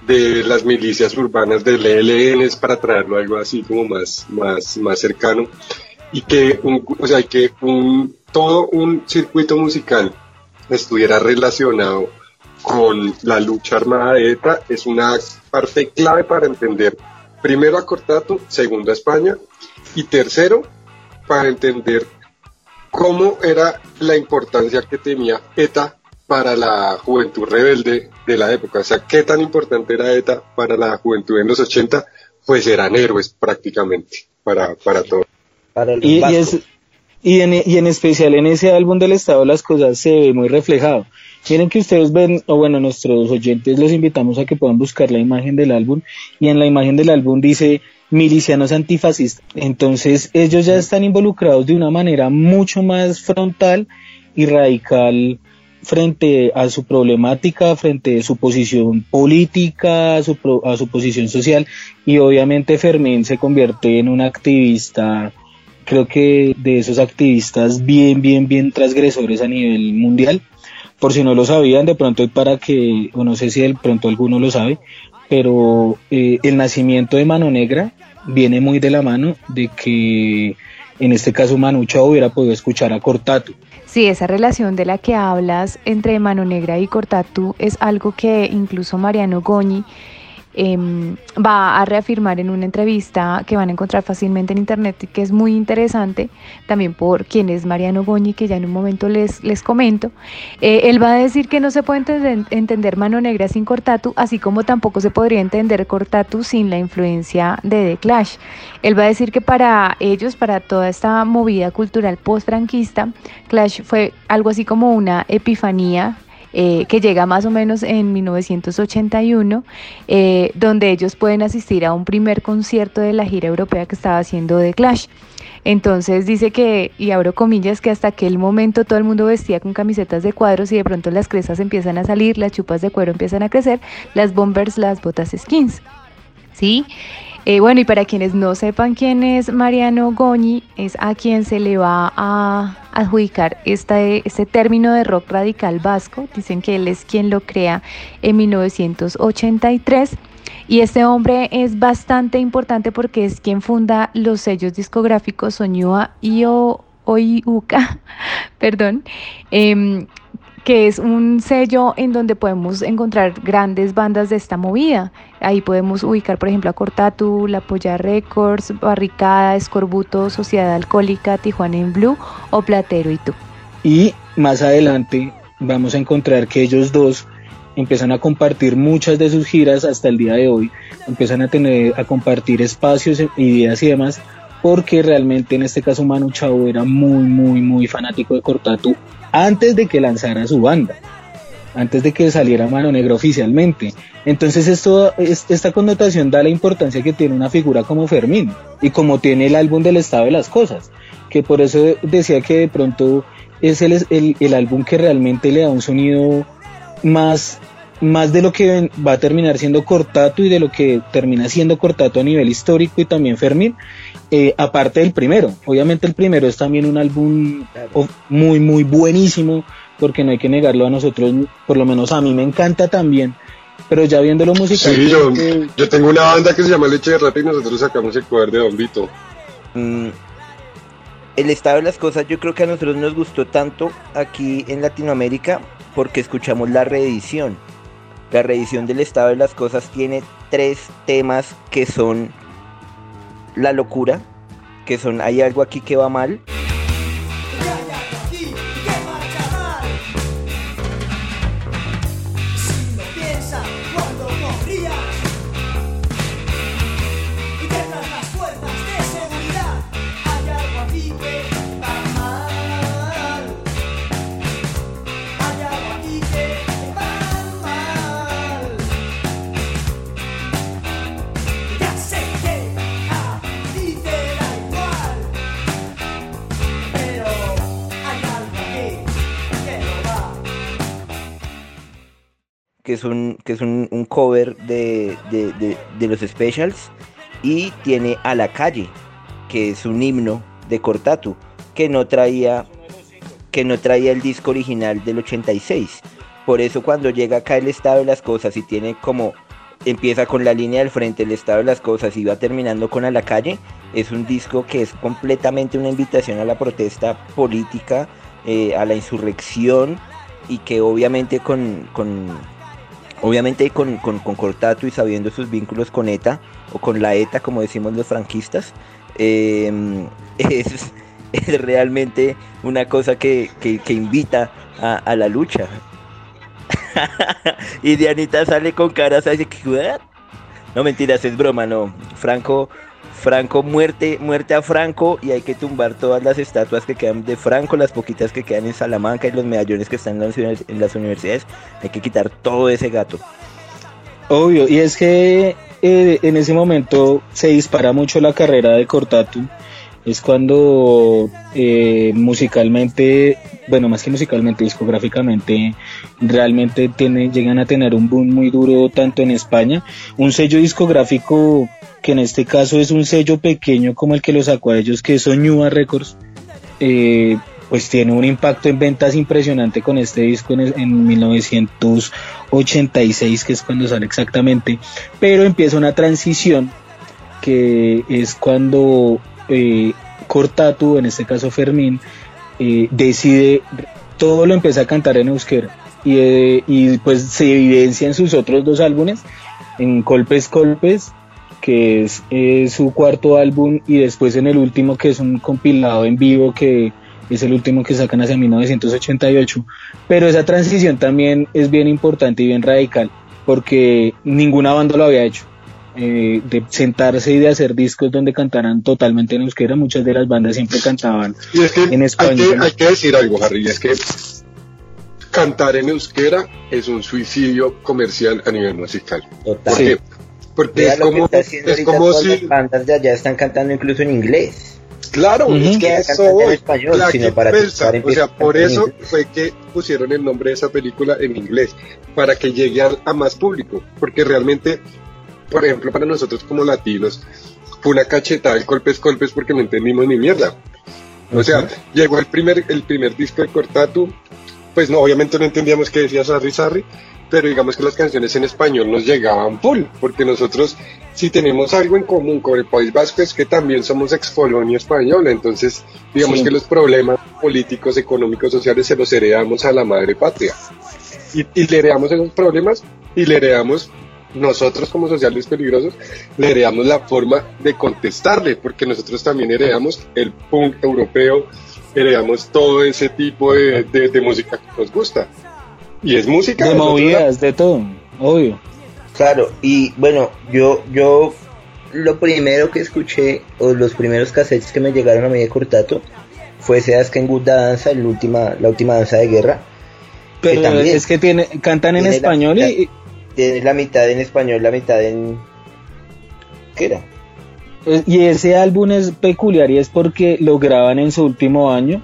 [SPEAKER 6] de las milicias urbanas del ELN para traerlo algo así como más, más, más cercano y que un, o sea, que un, todo un circuito musical estuviera relacionado con la lucha armada de ETA es una parte clave para entender primero a Cortato, segundo a España y tercero para entender cómo era la importancia que tenía ETA para la juventud rebelde de la época. O sea, qué tan importante era ETA para la juventud en los 80, pues eran héroes prácticamente para, para todo.
[SPEAKER 3] Para
[SPEAKER 7] Y, y
[SPEAKER 3] vascos.
[SPEAKER 7] es, Y en, y en especial en ese álbum del estado las cosas se ve muy reflejado. Quieren que ustedes ven, o bueno, nuestros oyentes los invitamos a que puedan buscar la imagen del álbum y en la imagen del álbum dice milicianos antifascistas. Entonces ellos ya están involucrados de una manera mucho más frontal y radical frente a su problemática, frente a su posición política, a su, a su posición social y obviamente Fermín se convierte en un activista, creo que de esos activistas bien, bien, bien transgresores a nivel mundial. Por si no lo sabían, de pronto para que, o no sé si de pronto alguno lo sabe, pero eh, el nacimiento de Mano Negra viene muy de la mano de que en este caso Manu Chao hubiera podido escuchar a Cortatu.
[SPEAKER 5] Sí, esa relación de la que hablas entre Mano Negra y Cortatu es algo que incluso Mariano Goñi Em, va a reafirmar en una entrevista que van a encontrar fácilmente en internet y que es muy interesante, también por quien es Mariano Goñi, que ya en un momento les, les comento. Eh, él va a decir que no se puede entender, entender Mano Negra sin Cortatu, así como tampoco se podría entender Cortatu sin la influencia de The Clash. Él va a decir que para ellos, para toda esta movida cultural post-franquista, Clash fue algo así como una epifanía eh, que llega más o menos en 1981, eh, donde ellos pueden asistir a un primer concierto de la gira europea que estaba haciendo The Clash. Entonces dice que, y abro comillas, que hasta aquel momento todo el mundo vestía con camisetas de cuadros y de pronto las crestas empiezan a salir, las chupas de cuero empiezan a crecer, las bombers, las botas skins. ¿Sí? Eh, bueno, y para quienes no sepan quién es Mariano Goñi, es a quien se le va a adjudicar este, término de rock radical vasco. Dicen que él es quien lo crea en 1983. Y este hombre es bastante importante porque es quien funda los sellos discográficos Soñua y Oiuca, (laughs) perdón, eh, que es un sello en donde podemos encontrar grandes bandas de esta movida. Ahí podemos ubicar, por ejemplo, a Cortatu, La Polla Records, Barricada, Escorbuto, Sociedad Alcohólica, Tijuana en Blue o Platero y tú.
[SPEAKER 7] Y más adelante vamos a encontrar que ellos dos empiezan a compartir muchas de sus giras hasta el día de hoy, empiezan a tener a compartir espacios, ideas y demás, porque realmente en este caso Manu Chao era muy, muy, muy fanático de Cortatu antes de que lanzara su banda, antes de que saliera Mano Negra oficialmente. Entonces esto, esta connotación da la importancia que tiene una figura como Fermín y como tiene el álbum del estado de las cosas, que por eso decía que de pronto es el, el, el álbum que realmente le da un sonido más más de lo que va a terminar siendo Cortato y de lo que termina siendo Cortato a nivel histórico y también Fermín, eh, aparte del primero. Obviamente el primero es también un álbum muy, muy buenísimo, porque no hay que negarlo a nosotros, por lo menos a mí me encanta también. Pero ya viéndolo musical.
[SPEAKER 6] Sí, yo, yo tengo una banda que se llama Leche de Rata y nosotros sacamos el cover de Don Vito.
[SPEAKER 3] Mm, el estado de las cosas yo creo que a nosotros nos gustó tanto aquí en Latinoamérica porque escuchamos la reedición. La reedición del estado de las cosas tiene tres temas que son la locura, que son hay algo aquí que va mal. Que es un, que es un, cover de, de, de, los specials, y tiene A la calle, que es un himno de Cortatu, que no traía, que no traía el disco original del 86. Por eso cuando llega acá el estado de las cosas y tiene como empieza con la línea del frente, el estado de las cosas y va terminando con A la calle, es un disco que es completamente una invitación a la protesta política, eh, a la insurrección y que obviamente con Obviamente con, con, con, Cortato y sabiendo sus vínculos con ETA, o con la ETA como decimos los franquistas, eh, (laughs) es, es, realmente una cosa que, que, que invita a, a, la lucha. (laughs) y Dianita sale con caras así que... No mentiras, es broma, no. Franco, Franco muerte, muerte a Franco y hay que tumbar todas las estatuas que quedan de Franco, las poquitas que quedan en Salamanca y los medallones que están en las, universidades. Hay que quitar todo ese gato.
[SPEAKER 7] Obvio, y es que eh, en ese momento se dispara mucho la carrera de Cortatu. Es cuando eh, musicalmente, bueno, más que musicalmente, discográficamente, realmente tiene, llegan a tener un boom muy duro tanto en España. Un sello discográfico que en este caso es un sello pequeño como el que lo sacó a ellos, que es Oñua Records, eh, pues tiene un impacto en ventas impresionante con este disco en, en 1986, que es cuando sale exactamente, pero empieza una transición que es cuando eh, Cortatu, en este caso Fermín, eh, decide, todo lo empieza a cantar en euskera. Y, eh, y pues se evidencia en sus otros dos álbumes, en Colpes Colpes, que es eh, su cuarto álbum, y después en el último, que es un compilado en vivo, que es el último que sacan hacia 1988. Pero esa transición también es bien importante y bien radical, porque ninguna banda lo había hecho. Eh, de sentarse y de hacer discos donde cantaran totalmente en euskera, muchas de las bandas siempre cantaban
[SPEAKER 6] Y es que
[SPEAKER 7] en
[SPEAKER 6] hay
[SPEAKER 7] español.
[SPEAKER 6] que, hay que decir algo, Harry, es que cantar en euskera es un suicidio comercial a nivel musical.
[SPEAKER 3] Total.
[SPEAKER 6] ¿Por
[SPEAKER 7] Sí.
[SPEAKER 6] Porque
[SPEAKER 3] Vea
[SPEAKER 6] es como, es como si...
[SPEAKER 3] las bandas de allá están cantando incluso en inglés.
[SPEAKER 6] Claro,
[SPEAKER 7] Ujú.
[SPEAKER 6] es que eso voy.
[SPEAKER 3] español,
[SPEAKER 6] La
[SPEAKER 3] sino
[SPEAKER 6] que
[SPEAKER 3] para
[SPEAKER 6] pensa, o sea, por eso fue que pusieron el nombre de esa película en inglés, para que llegue a, a más público, porque realmente, por ejemplo, para nosotros como latinos, fue una cachetada de golpes, golpes, porque no entendimos ni mierda. O sea, llegó el primer, el primer disco de Cortatu, pues no, obviamente no entendíamos qué decía Sarri Sarri, pero digamos que las canciones en español nos llegaban full, porque nosotros si tenemos algo en común con el País Vasco es que también somos excolonia española, entonces digamos
[SPEAKER 7] Sí.
[SPEAKER 6] que los problemas políticos, económicos, sociales se los heredamos a la madre patria. Y, y le heredamos esos problemas y le heredamos nosotros como sociales peligrosos, le heredamos la forma de contestarle, porque nosotros también heredamos el punk europeo, heredamos todo ese tipo de, de- de música que nos gusta. Y es música.
[SPEAKER 7] de movidas, de todo, obvio.
[SPEAKER 3] Claro, y bueno, yo, yo lo primero que escuché, o los primeros cassettes que me llegaron a mí de Cortato, fue ese Asken Good Danza, la última, la última danza de guerra.
[SPEAKER 7] Pero
[SPEAKER 3] también
[SPEAKER 7] es que tiene, cantan en
[SPEAKER 3] tiene
[SPEAKER 7] español y,
[SPEAKER 3] mitad- Tiene la mitad en español, la mitad en... ¿Qué era?
[SPEAKER 7] Eh, Y ese álbum es peculiar y es porque lo graban en su último año.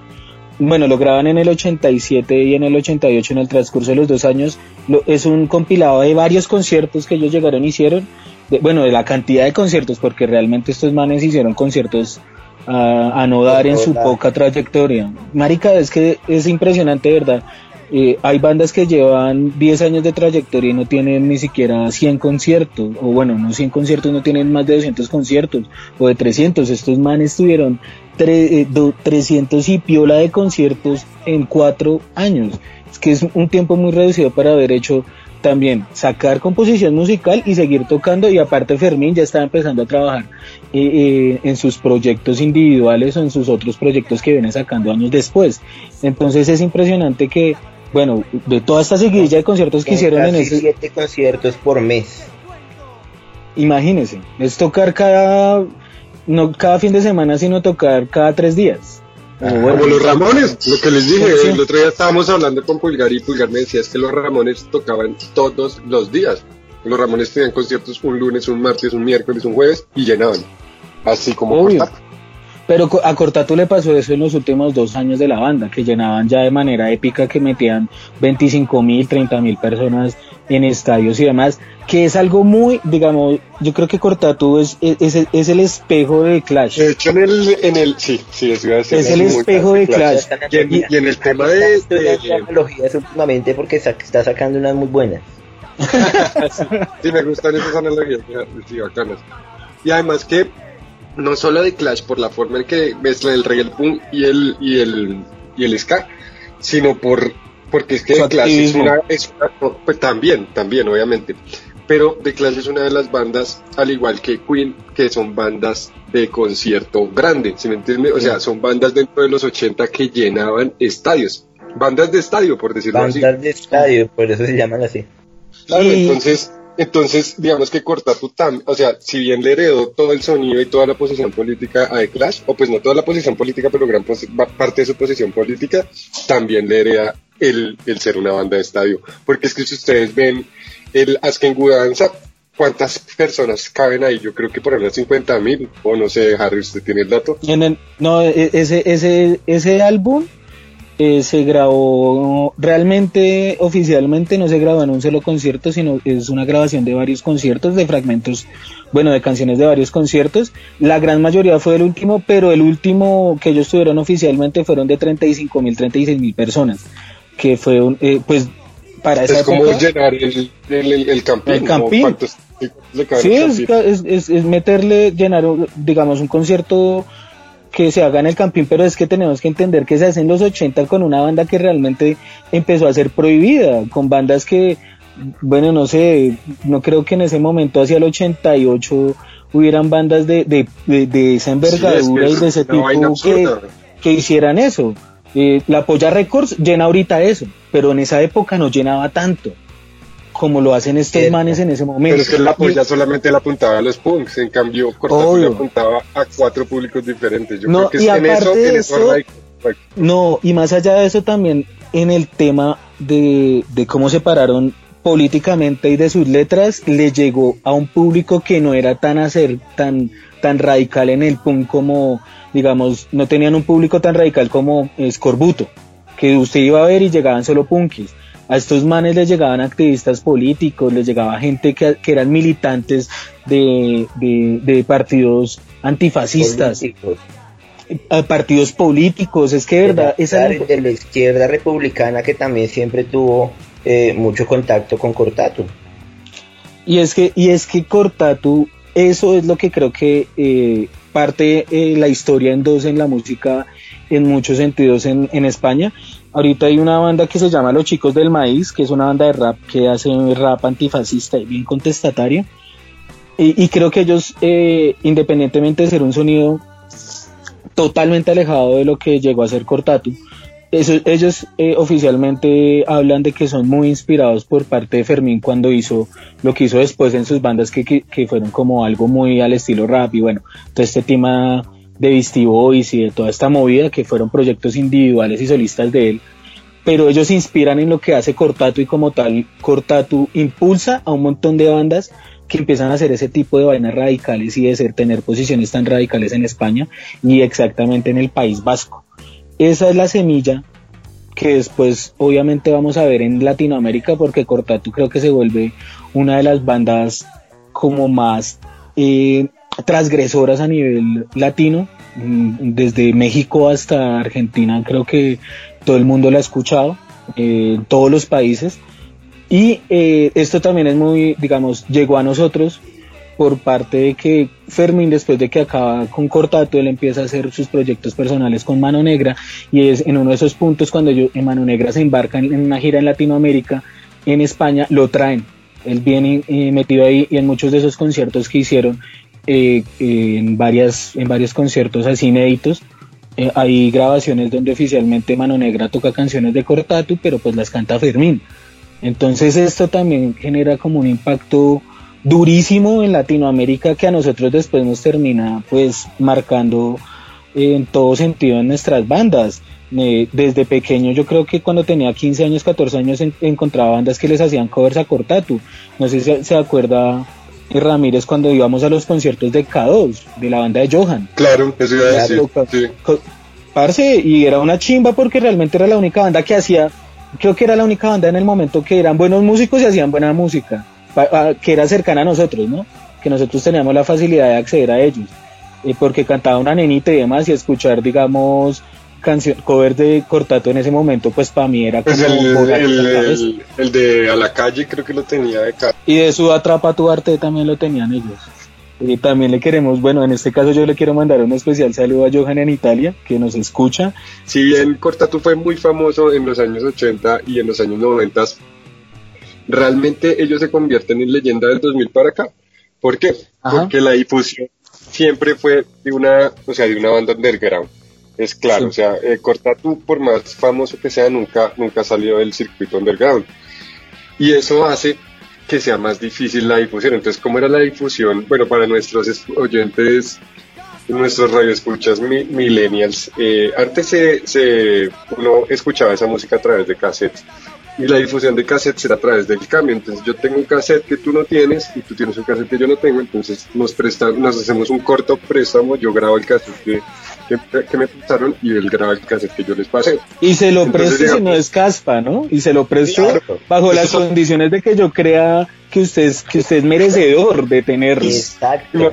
[SPEAKER 7] Bueno, lo graban en el 87 y en el 88 en el transcurso de los dos años. Lo- es un compilado de varios conciertos que ellos llegaron y hicieron. De- bueno, de la cantidad de conciertos, porque realmente estos manes hicieron conciertos a, a no dar en su poca trayectoria. Marica, es que es impresionante, ¿verdad? Eh, hay bandas que llevan 10 años de trayectoria y no tienen ni siquiera 100 conciertos, o bueno, no 100 conciertos, no tienen más de 200 conciertos, o de 300. Estos manes tuvieron tre- eh, do- 300 y piola de conciertos en 4 años. Es que es un tiempo muy reducido para haber hecho también sacar composición musical y seguir tocando y aparte Fermín ya estaba empezando a trabajar eh, eh, en sus proyectos individuales o en sus otros proyectos que viene sacando años después. Entonces es impresionante que, bueno, de toda esta seguidilla de conciertos que hicieron en ese,
[SPEAKER 3] siete conciertos por mes.
[SPEAKER 7] imagínense, es tocar cada, no cada fin de semana, sino tocar cada tres días. Bueno,
[SPEAKER 6] Como los Ramones, lo que les dije,
[SPEAKER 7] Sí.
[SPEAKER 6] el otro día estábamos hablando con Pulgar y Pulgar me decía es que los Ramones tocaban todos los días. Los Ramones tenían conciertos un lunes, un martes, un miércoles, un jueves y llenaban. Así como
[SPEAKER 7] Obvio. Pero a Cortatu le pasó eso en los últimos dos años de la banda, que llenaban ya de manera épica, que metían 25 mil, 30 mil personas en estadios y demás, que es algo muy, digamos, yo creo que Cortatu es, es, es- es el espejo de Clash.
[SPEAKER 6] De hecho, en el, en el, sí, sí, a decir,
[SPEAKER 7] Es el espejo de
[SPEAKER 6] claro.
[SPEAKER 7] Clash.
[SPEAKER 6] Y en, y en el tema de,
[SPEAKER 3] analogías últimamente porque sa- está sacando unas muy buenas. (laughs)
[SPEAKER 6] sí, me gustan esas analogías, sí, bacanas. Y además que no solo de Clash por la forma en que mezcla el reggae el punk y el y el y el ska, sino por porque es que The Clash es una, es una- pues también, también obviamente. Pero The Clash es una de las bandas, al igual que Queen, que son bandas de concierto grande, ¿sí me entiende? O sea, son bandas dentro de los 80 que llenaban estadios. Bandas de estadio, por decirlo así.
[SPEAKER 3] Bandas de estadio, por eso se llaman así.
[SPEAKER 6] Claro,
[SPEAKER 7] Y-
[SPEAKER 6] entonces Entonces, digamos que Cortatu también, o sea, si bien le heredó todo el sonido y toda la posición política a The Clash, o pues no toda la posición política, pero gran parte de su posición política, también le hereda el, el ser una banda de estadio. Porque es que si ustedes ven el Asken Gudanza, ¿cuántas personas caben ahí? Yo creo que por menos 50 mil, o no sé, Harry, ¿usted tiene el dato?
[SPEAKER 7] no, e, ese, ese, ese álbum eh, se grabó realmente oficialmente no se grabó en un solo concierto sino es una grabación de varios conciertos de fragmentos bueno de canciones de varios conciertos. La gran mayoría fue el último pero el último que ellos tuvieron oficialmente fueron de 35 mil 36 mil personas que fue un, eh, pues para esa
[SPEAKER 6] es como llenar el, el, el campín,
[SPEAKER 7] el campín. sí es, es, es meterle llenar digamos un concierto que se haga en el campín, pero es que tenemos que entender que se hace en los 80 con una banda que realmente empezó a ser prohibida, con bandas que, bueno, no sé, no creo que en ese momento, hacia el 88, hubieran bandas de, de, de, esa envergadura y de ese tipo que, que, hicieran eso. Eh, la Polla Records llena ahorita eso, pero en esa época no llenaba tanto como lo hacen estos manes en ese momento.
[SPEAKER 6] Pero es que la polla solamente le apuntaba a los punks, en cambio le apuntaba a cuatro públicos diferentes. Yo
[SPEAKER 7] no, creo que y en eso, de eso, no, y más allá de eso también en el tema de, de cómo se pararon políticamente y de sus letras, le llegó a un público que no era tan hacer, tan, tan radical en el punk como, digamos, no tenían un público tan radical como Scorbuto, que usted iba a ver y llegaban solo punkis a estos manes les llegaban activistas políticos, les llegaba gente que, eran militantes de, partidos antifascistas, A partidos políticos, es que de verdad...
[SPEAKER 3] Esa de la izquierda republicana que también siempre tuvo eh, mucho contacto con Cortatu.
[SPEAKER 7] Y es que, y es que Cortatu, eso es lo que creo que eh, parte eh, la historia en dos en la música en muchos sentidos en, en España Ahorita hay una banda que se llama Los Chicos del Maíz, que es una banda de rap que hace rap antifascista y bien contestatario. Y, creo que ellos, eh, independientemente de ser un sonido totalmente alejado de lo que llegó a ser Cortatu, ellos eh, oficialmente hablan de que son muy inspirados por parte de Fermín cuando hizo lo que hizo después en sus bandas que, que fueron como algo muy al estilo rap y bueno, todo este tema de Beastie Boys y de toda esta movida que fueron proyectos individuales y solistas de él, pero ellos se inspiran en lo que hace Cortatu y como tal Cortatu impulsa a un montón de bandas que empiezan a hacer ese tipo de vainas radicales y de ser, tener posiciones tan radicales en España y exactamente en el País Vasco. Esa es la semilla que después obviamente vamos a ver en Latinoamérica porque Cortatu creo que se vuelve una de las bandas como más eh, transgresoras a nivel latino, mm, desde México hasta Argentina, creo que todo el mundo la ha escuchado, eh, todos los países. Y eh, esto también es muy, digamos, llegó a nosotros por parte de que Fermín, después de que acaba con Cortato, él empieza a hacer sus proyectos personales con Mano Negra y es en uno de esos puntos cuando yo, en Mano Negra se embarca en una gira en Latinoamérica, en España, lo traen. Él viene eh, metido ahí y en muchos de esos conciertos que hicieron eh, en, varias, en varios conciertos así inéditos. Eh, hay grabaciones donde oficialmente Mano Negra toca canciones de Cortatu, pero pues las canta Fermín. Entonces esto también genera como un impacto durísimo en Latinoamérica que a nosotros después nos termina pues marcando en todo sentido en nuestras bandas. Eh, desde pequeño yo creo que cuando tenía 15 años, 14 años encontraba bandas que les hacían covers a Cortatu. No sé si se acuerda Ramírez cuando íbamos a los conciertos de K2, de la banda de Johan.
[SPEAKER 6] Claro, eso iba a decir. Sí.
[SPEAKER 7] Parce, y era una chimba porque realmente era la única banda que hacía, creo que era la única banda en el momento que eran buenos músicos y hacían buena música, que era cercana a nosotros, ¿no? Que nosotros teníamos la facilidad de acceder a ellos, eh, porque cantaba una nenita y demás y escuchar, digamos, canción, cover de Cortato en ese momento, pues para mí era
[SPEAKER 6] pues como el, el, de A la calle creo que lo tenía de acá.
[SPEAKER 7] Y de su Atrapa tu arte también lo tenían ellos. Y también le queremos, bueno, en este caso yo le quiero mandar un especial saludo a Johan en Italia, que nos escucha.
[SPEAKER 6] Si bien Cortato fue muy famoso en los años 80 y en los años 90, realmente ellos se convierten en leyenda del 2000 para acá. ¿Por qué? Porque la difusión siempre fue de una, o sea, de una banda underground es claro, o sea, eh, Cortatu, por más famoso que sea, nunca, nunca salió del circuito underground. Y eso hace que sea más difícil la difusión. Entonces, ¿cómo era la difusión? Bueno, para nuestros es- oyentes, nuestros radioescuchas mi- millennials, eh, antes se, se- uno escuchaba esa música a través de cassettes. Y la difusión de cassettes era a través del cambio. Entonces yo tengo un cassette que tú no tienes y tú tienes un cassette que yo no tengo. Entonces nos prestan, nos hacemos un corto préstamo. Yo grabo el cassette que, que, que me prestaron y él graba el cassette que yo les pasé.
[SPEAKER 7] Y se lo
[SPEAKER 6] Entonces,
[SPEAKER 7] presto si
[SPEAKER 6] digamos-
[SPEAKER 7] no es caspa, ¿no? Y se lo presto
[SPEAKER 6] Claro.
[SPEAKER 7] bajo las
[SPEAKER 6] son-
[SPEAKER 7] condiciones de que yo crea que usted es, que usted es merecedor de tenerlo.
[SPEAKER 3] Exacto.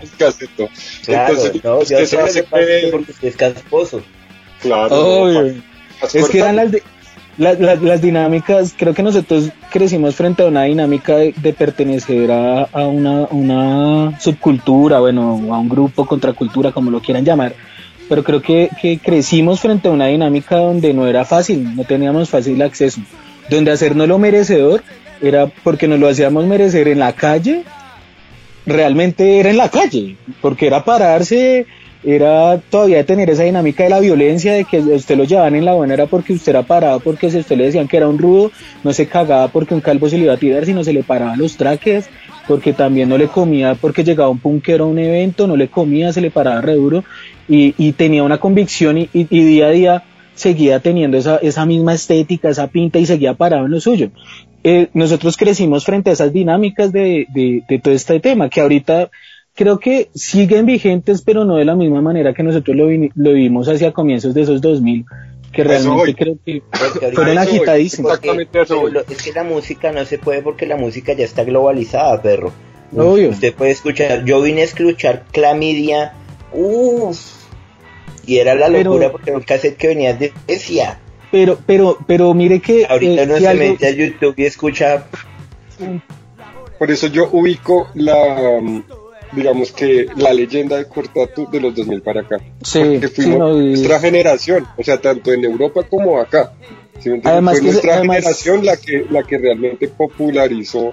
[SPEAKER 3] Claro,
[SPEAKER 6] Entonces,
[SPEAKER 3] no,
[SPEAKER 6] es
[SPEAKER 3] yo
[SPEAKER 6] que se hace
[SPEAKER 3] porque usted es casposo.
[SPEAKER 6] Claro.
[SPEAKER 7] Obvio.
[SPEAKER 6] no, más
[SPEAKER 7] Es que eran las, de- la- la- las dinámicas, creo que nosotros crecimos frente a una dinámica de, de pertenecer a, a una, una subcultura, bueno, a un grupo contracultura, como lo quieran llamar, pero creo que, que crecimos frente a una dinámica donde no era fácil, no teníamos fácil acceso, donde hacernos lo merecedor era porque nos lo hacíamos merecer en la calle, realmente era en la calle, porque era pararse, era todavía tener esa dinámica de la violencia, de que usted lo llevaban en la buena porque usted era parado, porque si usted le decían que era un rudo, no se cagaba porque un calvo se le iba a tirar, sino se le paraban los traques, porque también no le comía, porque llegaba un punkero a un evento, no le comía, se le paraba re duro, y, tenía una convicción y, día a día seguía teniendo esa, esa misma estética, esa pinta y seguía parado en lo suyo. Eh, nosotros crecimos frente a esas dinámicas de, de todo este tema, que ahorita creo que siguen vigentes, pero no de la misma manera que nosotros lo, vi- lo vimos hacia comienzos de esos 2000, que realmente creo que fueron agitadísimos.
[SPEAKER 6] Exactamente
[SPEAKER 3] es que la música no se puede porque la música ya está globalizada, perro.
[SPEAKER 7] Obvio.
[SPEAKER 3] Usted puede escuchar, yo vine a escuchar Clamidia, uff, y era la
[SPEAKER 7] Pero-
[SPEAKER 3] locura porque era un cassette que venía de Suecia.
[SPEAKER 7] Pero, pero, pero mire que
[SPEAKER 3] Ahorita
[SPEAKER 7] eh,
[SPEAKER 3] no
[SPEAKER 7] si
[SPEAKER 3] se
[SPEAKER 7] algo-
[SPEAKER 3] mete a YouTube y escucha
[SPEAKER 6] Por eso yo ubico la, um, digamos que la leyenda de Cortatu de los 2000 para acá.
[SPEAKER 7] Sí, sí,
[SPEAKER 6] fuimos
[SPEAKER 7] no, y-
[SPEAKER 6] nuestra generación, o sea, tanto en Europa como acá. ¿sí?
[SPEAKER 7] Además
[SPEAKER 6] Fue
[SPEAKER 7] que
[SPEAKER 6] nuestra
[SPEAKER 7] además-
[SPEAKER 6] generación la que, la que realmente popularizó,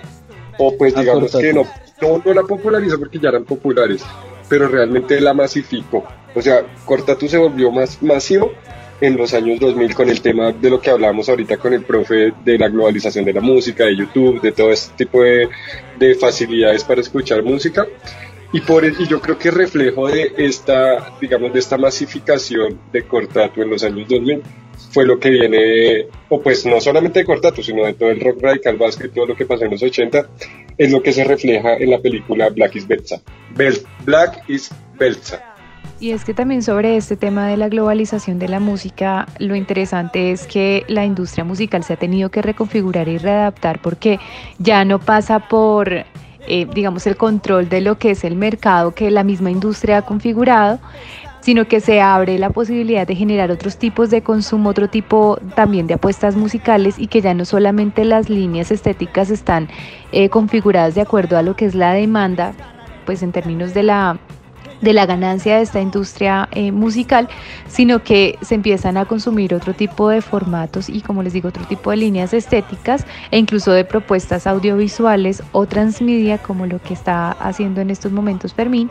[SPEAKER 6] o pues
[SPEAKER 7] A
[SPEAKER 6] digamos
[SPEAKER 7] Cortatu.
[SPEAKER 6] que no, no, no la popularizó porque ya eran populares, pero realmente la masificó. O sea, Cortatu se volvió más masivo en los años 2000 con el tema de lo que hablábamos ahorita con el profe de la globalización de la música, de YouTube, de todo este tipo de, de facilidades para escuchar música. Y, por, y yo creo que reflejo de esta, digamos, de esta masificación de Cortatu en los años 2000 fue lo que viene, o pues no solamente de Cortatu, sino de todo el rock radical vasco y todo lo que pasó en los 80, es lo que se refleja en la película Black is Belza. Bel- Black is Belza.
[SPEAKER 5] Y es que también sobre este tema de la globalización de la música, lo interesante es que la industria musical se ha tenido que reconfigurar y readaptar porque ya no pasa por, eh, digamos, el control de lo que es el mercado que la misma industria ha configurado, sino que se abre la posibilidad de generar otros tipos de consumo, otro tipo también de apuestas musicales y que ya no solamente las líneas estéticas están eh, configuradas de acuerdo a lo que es la demanda, pues en términos de la de la ganancia de esta industria eh, musical, sino que se empiezan a consumir otro tipo de formatos y, como les digo, otro tipo de líneas estéticas e incluso de propuestas audiovisuales o transmedia, como lo que está haciendo en estos momentos Fermín.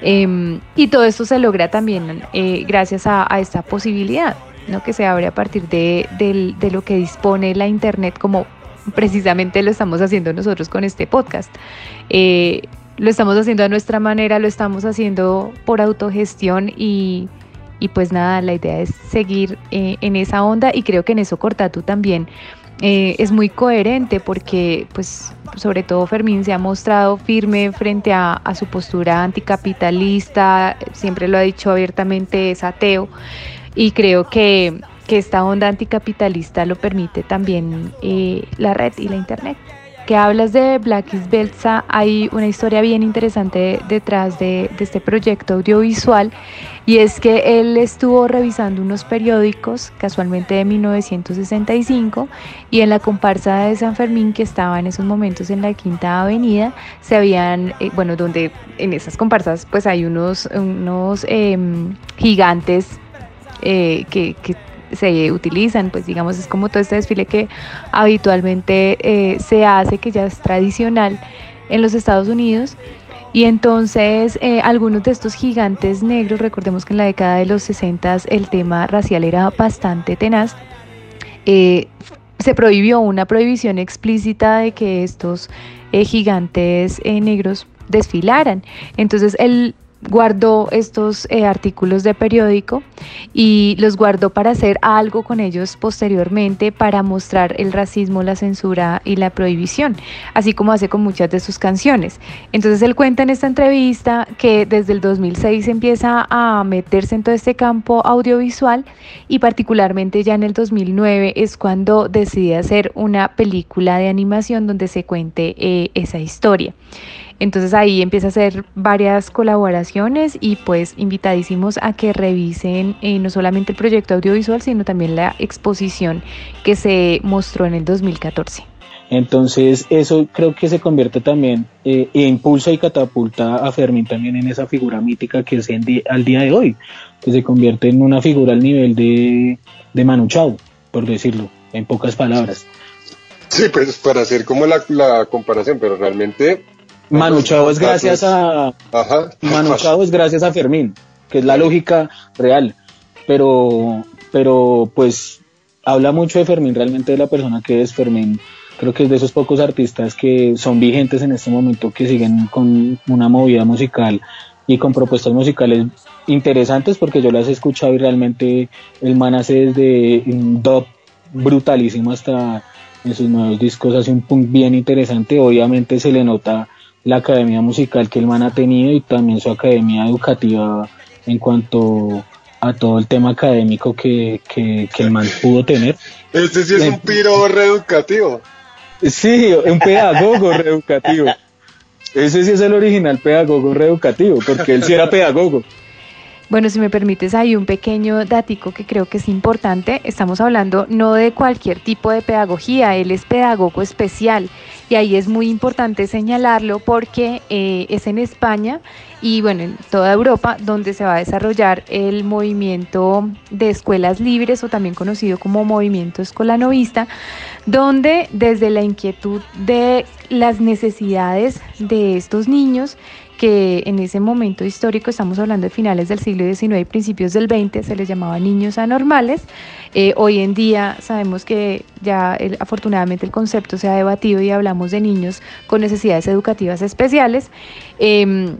[SPEAKER 5] Em, y todo esto se logra también eh, gracias a, esta posibilidad ¿no? que se abre a partir de, de lo que dispone la Internet, como precisamente lo estamos haciendo nosotros con este podcast. Eh, lo estamos haciendo a nuestra manera, lo estamos haciendo por autogestión y, y pues nada, la idea es seguir eh, en esa onda y creo que en eso Cortatu también eh, es muy coherente porque pues sobre todo Fermín se ha mostrado firme frente a, a su postura anticapitalista, siempre lo ha dicho abiertamente, es ateo y creo que, que esta onda anticapitalista lo permite también eh, la red y la internet que hablas de Black is Belza, hay una historia bien interesante detrás de, este proyecto audiovisual y es que él estuvo revisando unos periódicos casualmente de 1965 y en la comparsa de San Fermín que estaba en esos momentos en la Quinta Avenida se habían, eh, bueno, donde en esas comparsas pues hay unos, unos eh, gigantes eh, que se utilizan, pues digamos, es como todo este desfile que habitualmente eh, se hace, que ya es tradicional en los Estados Unidos. Y entonces eh, algunos de estos gigantes negros, recordemos que en la década de los 60 el tema racial era bastante tenaz, eh, se prohibió una prohibición explícita de que estos gigantes negros desfilaran. Entonces él guardó estos eh, artículos de periódico y los guardó para hacer algo con ellos posteriormente para mostrar el racismo, la censura y la prohibición, así como hace con muchas de sus canciones. Entonces él cuenta en esta entrevista que desde el 2006 empieza a meterse en todo este campo audiovisual y particularmente ya en el 2009 es cuando decide hacer una película de animación donde se cuente eh, esa historia. Entonces ahí empieza a hacer varias colaboraciones y pues invitadísimos a que revisen eh, no solamente el proyecto audiovisual, sino también la exposición que se mostró en el 2014.
[SPEAKER 7] Entonces eso creo que se convierte también eh, e impulsa y catapulta a Fermín también en esa figura mítica que es al día de hoy, que se convierte en una figura al nivel de, de Manu Chao, por decirlo, en pocas palabras.
[SPEAKER 6] Sí, pues para hacer como la, la comparación, pero realmente
[SPEAKER 7] Manu Chao es gracias a
[SPEAKER 6] Ajá.
[SPEAKER 7] Manu Chao es gracias a Fermín, que es la lógica real. Pero, pero pues habla mucho de Fermín, realmente de la persona que es Fermín. Creo que es de esos pocos artistas que son vigentes en este momento, que siguen con una movida musical y con propuestas musicales interesantes, porque yo las he escuchado y realmente el man hace desde un dub brutalísimo hasta en sus nuevos discos hace un punk bien interesante. Obviamente se le nota la academia musical que el man ha tenido y también su academia educativa en cuanto a todo el tema académico que, que, que el man pudo tener.
[SPEAKER 6] Este sí es un piro reeducativo.
[SPEAKER 7] Sí, un pedagogo reeducativo. Ese sí es el original pedagogo reeducativo, porque él sí era pedagogo.
[SPEAKER 5] Bueno, si me permites, hay un pequeño datico que creo que es importante. Estamos hablando no de cualquier tipo de pedagogía, él es pedagogo especial y ahí es muy importante señalarlo porque eh, es en España y bueno, en toda Europa donde se va a desarrollar el movimiento de escuelas libres o también conocido como movimiento escolanovista, donde desde la inquietud de las necesidades de estos niños que en ese momento histórico, estamos hablando de finales del siglo XIX y principios del XX, se les llamaba niños anormales. Eh, hoy en día sabemos que ya afortunadamente el concepto se ha debatido y hablamos de niños con necesidades educativas especiales. Em,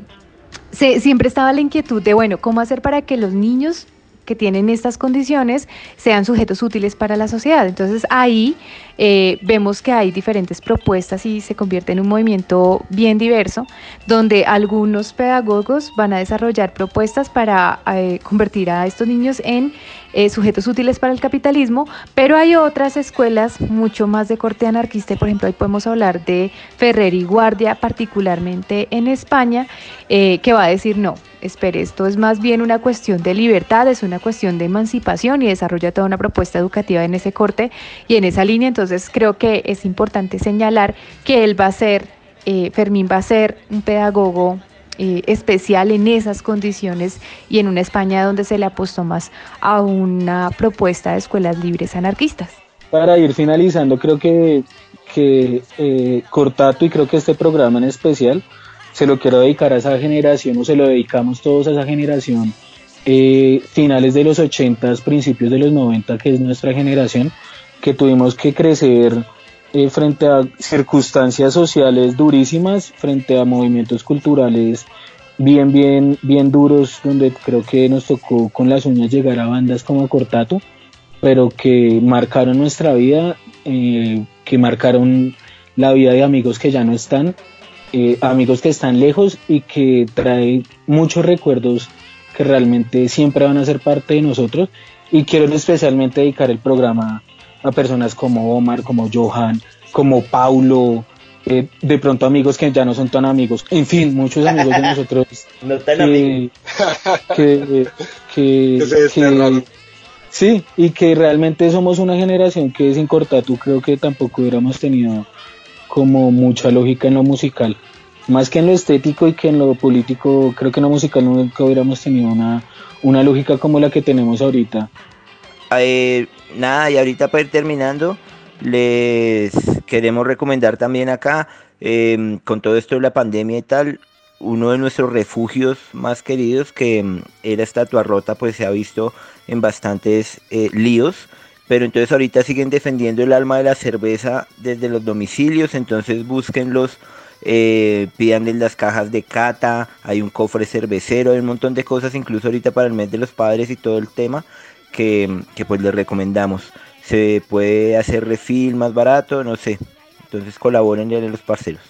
[SPEAKER 5] siempre estaba la inquietud de, bueno, ¿cómo hacer para que los niños que tienen estas condiciones sean sujetos útiles para la sociedad. Entonces ahí eh, vemos que hay diferentes propuestas y se convierte en un movimiento bien diverso, donde algunos pedagogos van a desarrollar propuestas para eh, convertir a estos niños en eh, sujetos útiles para el capitalismo, pero hay otras escuelas mucho más de corte anarquista, por ejemplo, ahí podemos hablar de Ferrer y Guardia, particularmente en España, que va a decir no, espere, esto es más bien una cuestión de libertad, es una cuestión de emancipación y desarrolla toda una propuesta educativa en ese corte y en esa línea. Entonces creo que es importante señalar que él va a ser, eh, Fermín va a ser un pedagogo eh, especial en esas condiciones y en una España donde se le apostó más a una propuesta de escuelas libres anarquistas.
[SPEAKER 7] Para ir finalizando, creo que, que eh, Cortato y creo que este programa en especial se lo quiero dedicar a esa generación o se lo dedicamos todos a esa generación finales de los 80, principios de los 90, que es nuestra generación, que tuvimos que crecer eh, frente a circunstancias sociales durísimas, frente a movimientos culturales bien, bien, bien duros, donde creo que nos tocó con las uñas llegar a bandas como Cortato, pero que marcaron nuestra vida, eh, que marcaron la vida de amigos que ya no están, eh, amigos que están lejos y que trae muchos recuerdos que realmente siempre van a ser parte de nosotros. Y quiero especialmente dedicar el programa a personas como Omar, como Johan, como Paulo, eh, de pronto amigos que ya no son tan amigos, en fin, muchos amigos de nosotros (laughs)
[SPEAKER 3] no tan
[SPEAKER 7] que,
[SPEAKER 3] amigos. (laughs)
[SPEAKER 7] que, que, sí, y que realmente somos una generación que sin Cortatu creo que tampoco hubiéramos tenido como mucha lógica en lo musical, más que en lo estético y que en lo político, creo que en lo musical nunca hubiéramos tenido una, una lógica como la que tenemos ahorita.
[SPEAKER 3] Eh, nada, y ahorita para ir terminando, les queremos recomendar también acá, eh, con todo esto de la pandemia y tal, uno de nuestros refugios más queridos, que mm, era Estatua Rota, pues se ha visto en bastantes eh, líos. pero entonces ahorita siguen defendiendo el alma de la cerveza desde los domicilios, entonces búsquenlos, eh, pidanles las cajas de cata, hay un cofre cervecero, hay un montón de cosas, incluso ahorita para el mes de los padres y todo el tema, que, que pues les recomendamos. Se puede hacer refil más barato, no sé, entonces colaboren ya los parceros.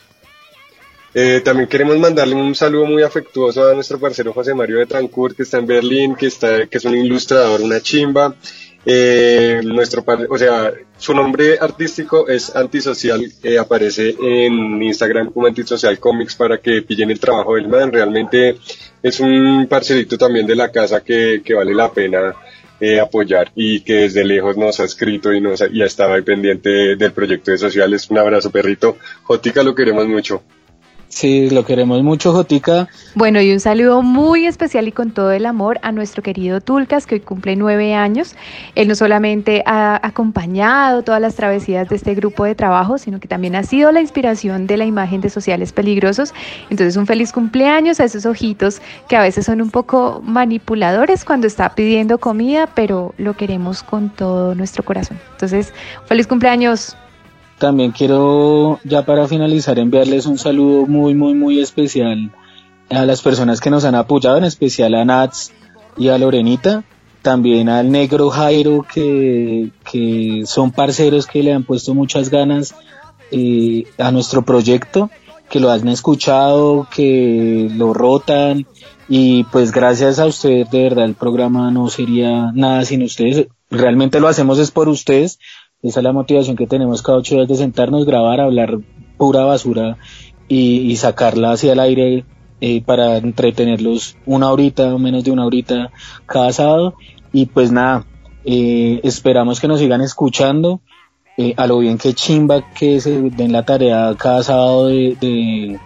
[SPEAKER 6] Eh, también queremos mandarle un saludo muy afectuoso a nuestro parcero José Mario de Trancourt, que está en Berlín, que, está, que es un ilustrador, una chimba. Eh, nuestro o sea, su nombre artístico es Antisocial, eh, aparece en Instagram como Antisocial Comics para que pillen el trabajo del man. Realmente es un parcelito también de la casa que, que vale la pena eh, apoyar y que desde lejos nos ha escrito y, nos ha, y ha estado ahí pendiente del proyecto de sociales. Un abrazo, perrito. Jotica, lo queremos mucho.
[SPEAKER 7] Sí, lo queremos mucho, Jotica.
[SPEAKER 5] Bueno, y un saludo muy especial y con todo el amor a nuestro querido Tulcas, que hoy cumple nueve años. Él no solamente ha acompañado todas las travesías de este grupo de trabajo, sino que también ha sido la inspiración de la imagen de Sociales Peligrosos. Entonces, un feliz cumpleaños a esos ojitos que a veces son un poco manipuladores cuando está pidiendo comida, pero lo queremos con todo nuestro corazón. Entonces, feliz cumpleaños.
[SPEAKER 7] También quiero, ya para finalizar, enviarles un saludo muy, muy, muy especial a las personas que nos han apoyado, en especial a Nats y a Lorenita, también al negro Jairo, que, que son parceros que le han puesto muchas ganas eh, a nuestro proyecto, que lo han escuchado, que lo rotan, y pues gracias a ustedes, de verdad, el programa no sería nada sin ustedes. Realmente lo hacemos es por ustedes, esa es la motivación que tenemos cada ocho días de sentarnos, grabar, hablar pura basura y, sacarla hacia el aire eh, para entretenerlos una horita o menos de una horita cada sábado. Y pues nada, eh, esperamos que nos sigan escuchando. Eh, a lo bien que chimba que se den la tarea cada sábado de,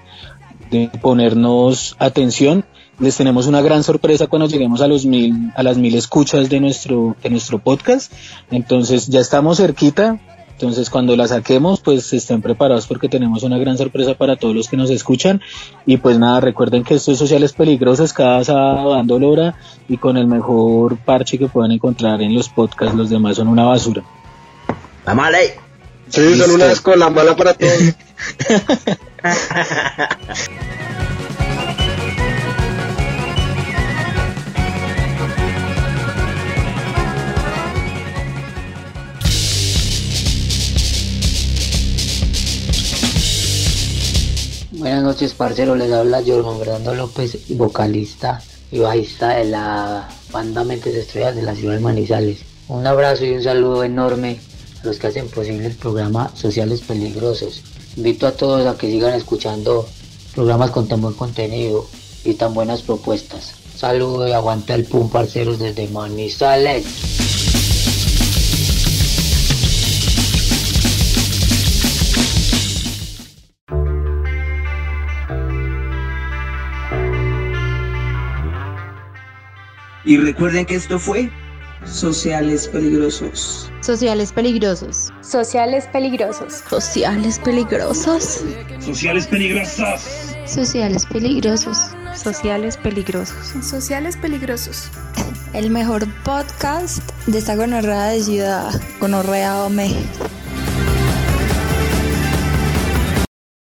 [SPEAKER 7] de ponernos atención les tenemos una gran sorpresa cuando lleguemos a los mil, a las mil escuchas de nuestro, de nuestro podcast. Entonces ya estamos cerquita. Entonces cuando la saquemos, pues estén preparados porque tenemos una gran sorpresa para todos los que nos escuchan. Y pues nada, recuerden que esto es Sociales Peligrosas cada sábado dando lora y con el mejor parche que puedan encontrar en los podcasts. Los demás son una basura.
[SPEAKER 3] La mala.
[SPEAKER 6] Sí, son una escuela mala para todos. (laughs)
[SPEAKER 9] Buenas noches, parcero. Les habla Jorge Fernando López, vocalista y bajista de la banda Mentes Estrellas de la ciudad de Manizales. Un abrazo y un saludo enorme a los que hacen posible el programa Sociales Peligrosos. Invito a todos a que sigan escuchando programas con tan buen contenido y tan buenas propuestas. Saludo y aguanta el pum, parceros, desde Manizales.
[SPEAKER 10] Y recuerden que esto fue
[SPEAKER 11] Sociales Peligrosos.
[SPEAKER 12] Sociales Peligrosos.
[SPEAKER 1] Sociales Peligrosos.
[SPEAKER 12] Sociales Peligrosos.
[SPEAKER 10] Sociales Peligrosos.
[SPEAKER 12] Sociales Peligrosos.
[SPEAKER 5] Sociales Peligrosos.
[SPEAKER 1] Sociales Peligrosos.
[SPEAKER 12] El mejor podcast de esta gonorrea de ciudad. Gonorrea Ome.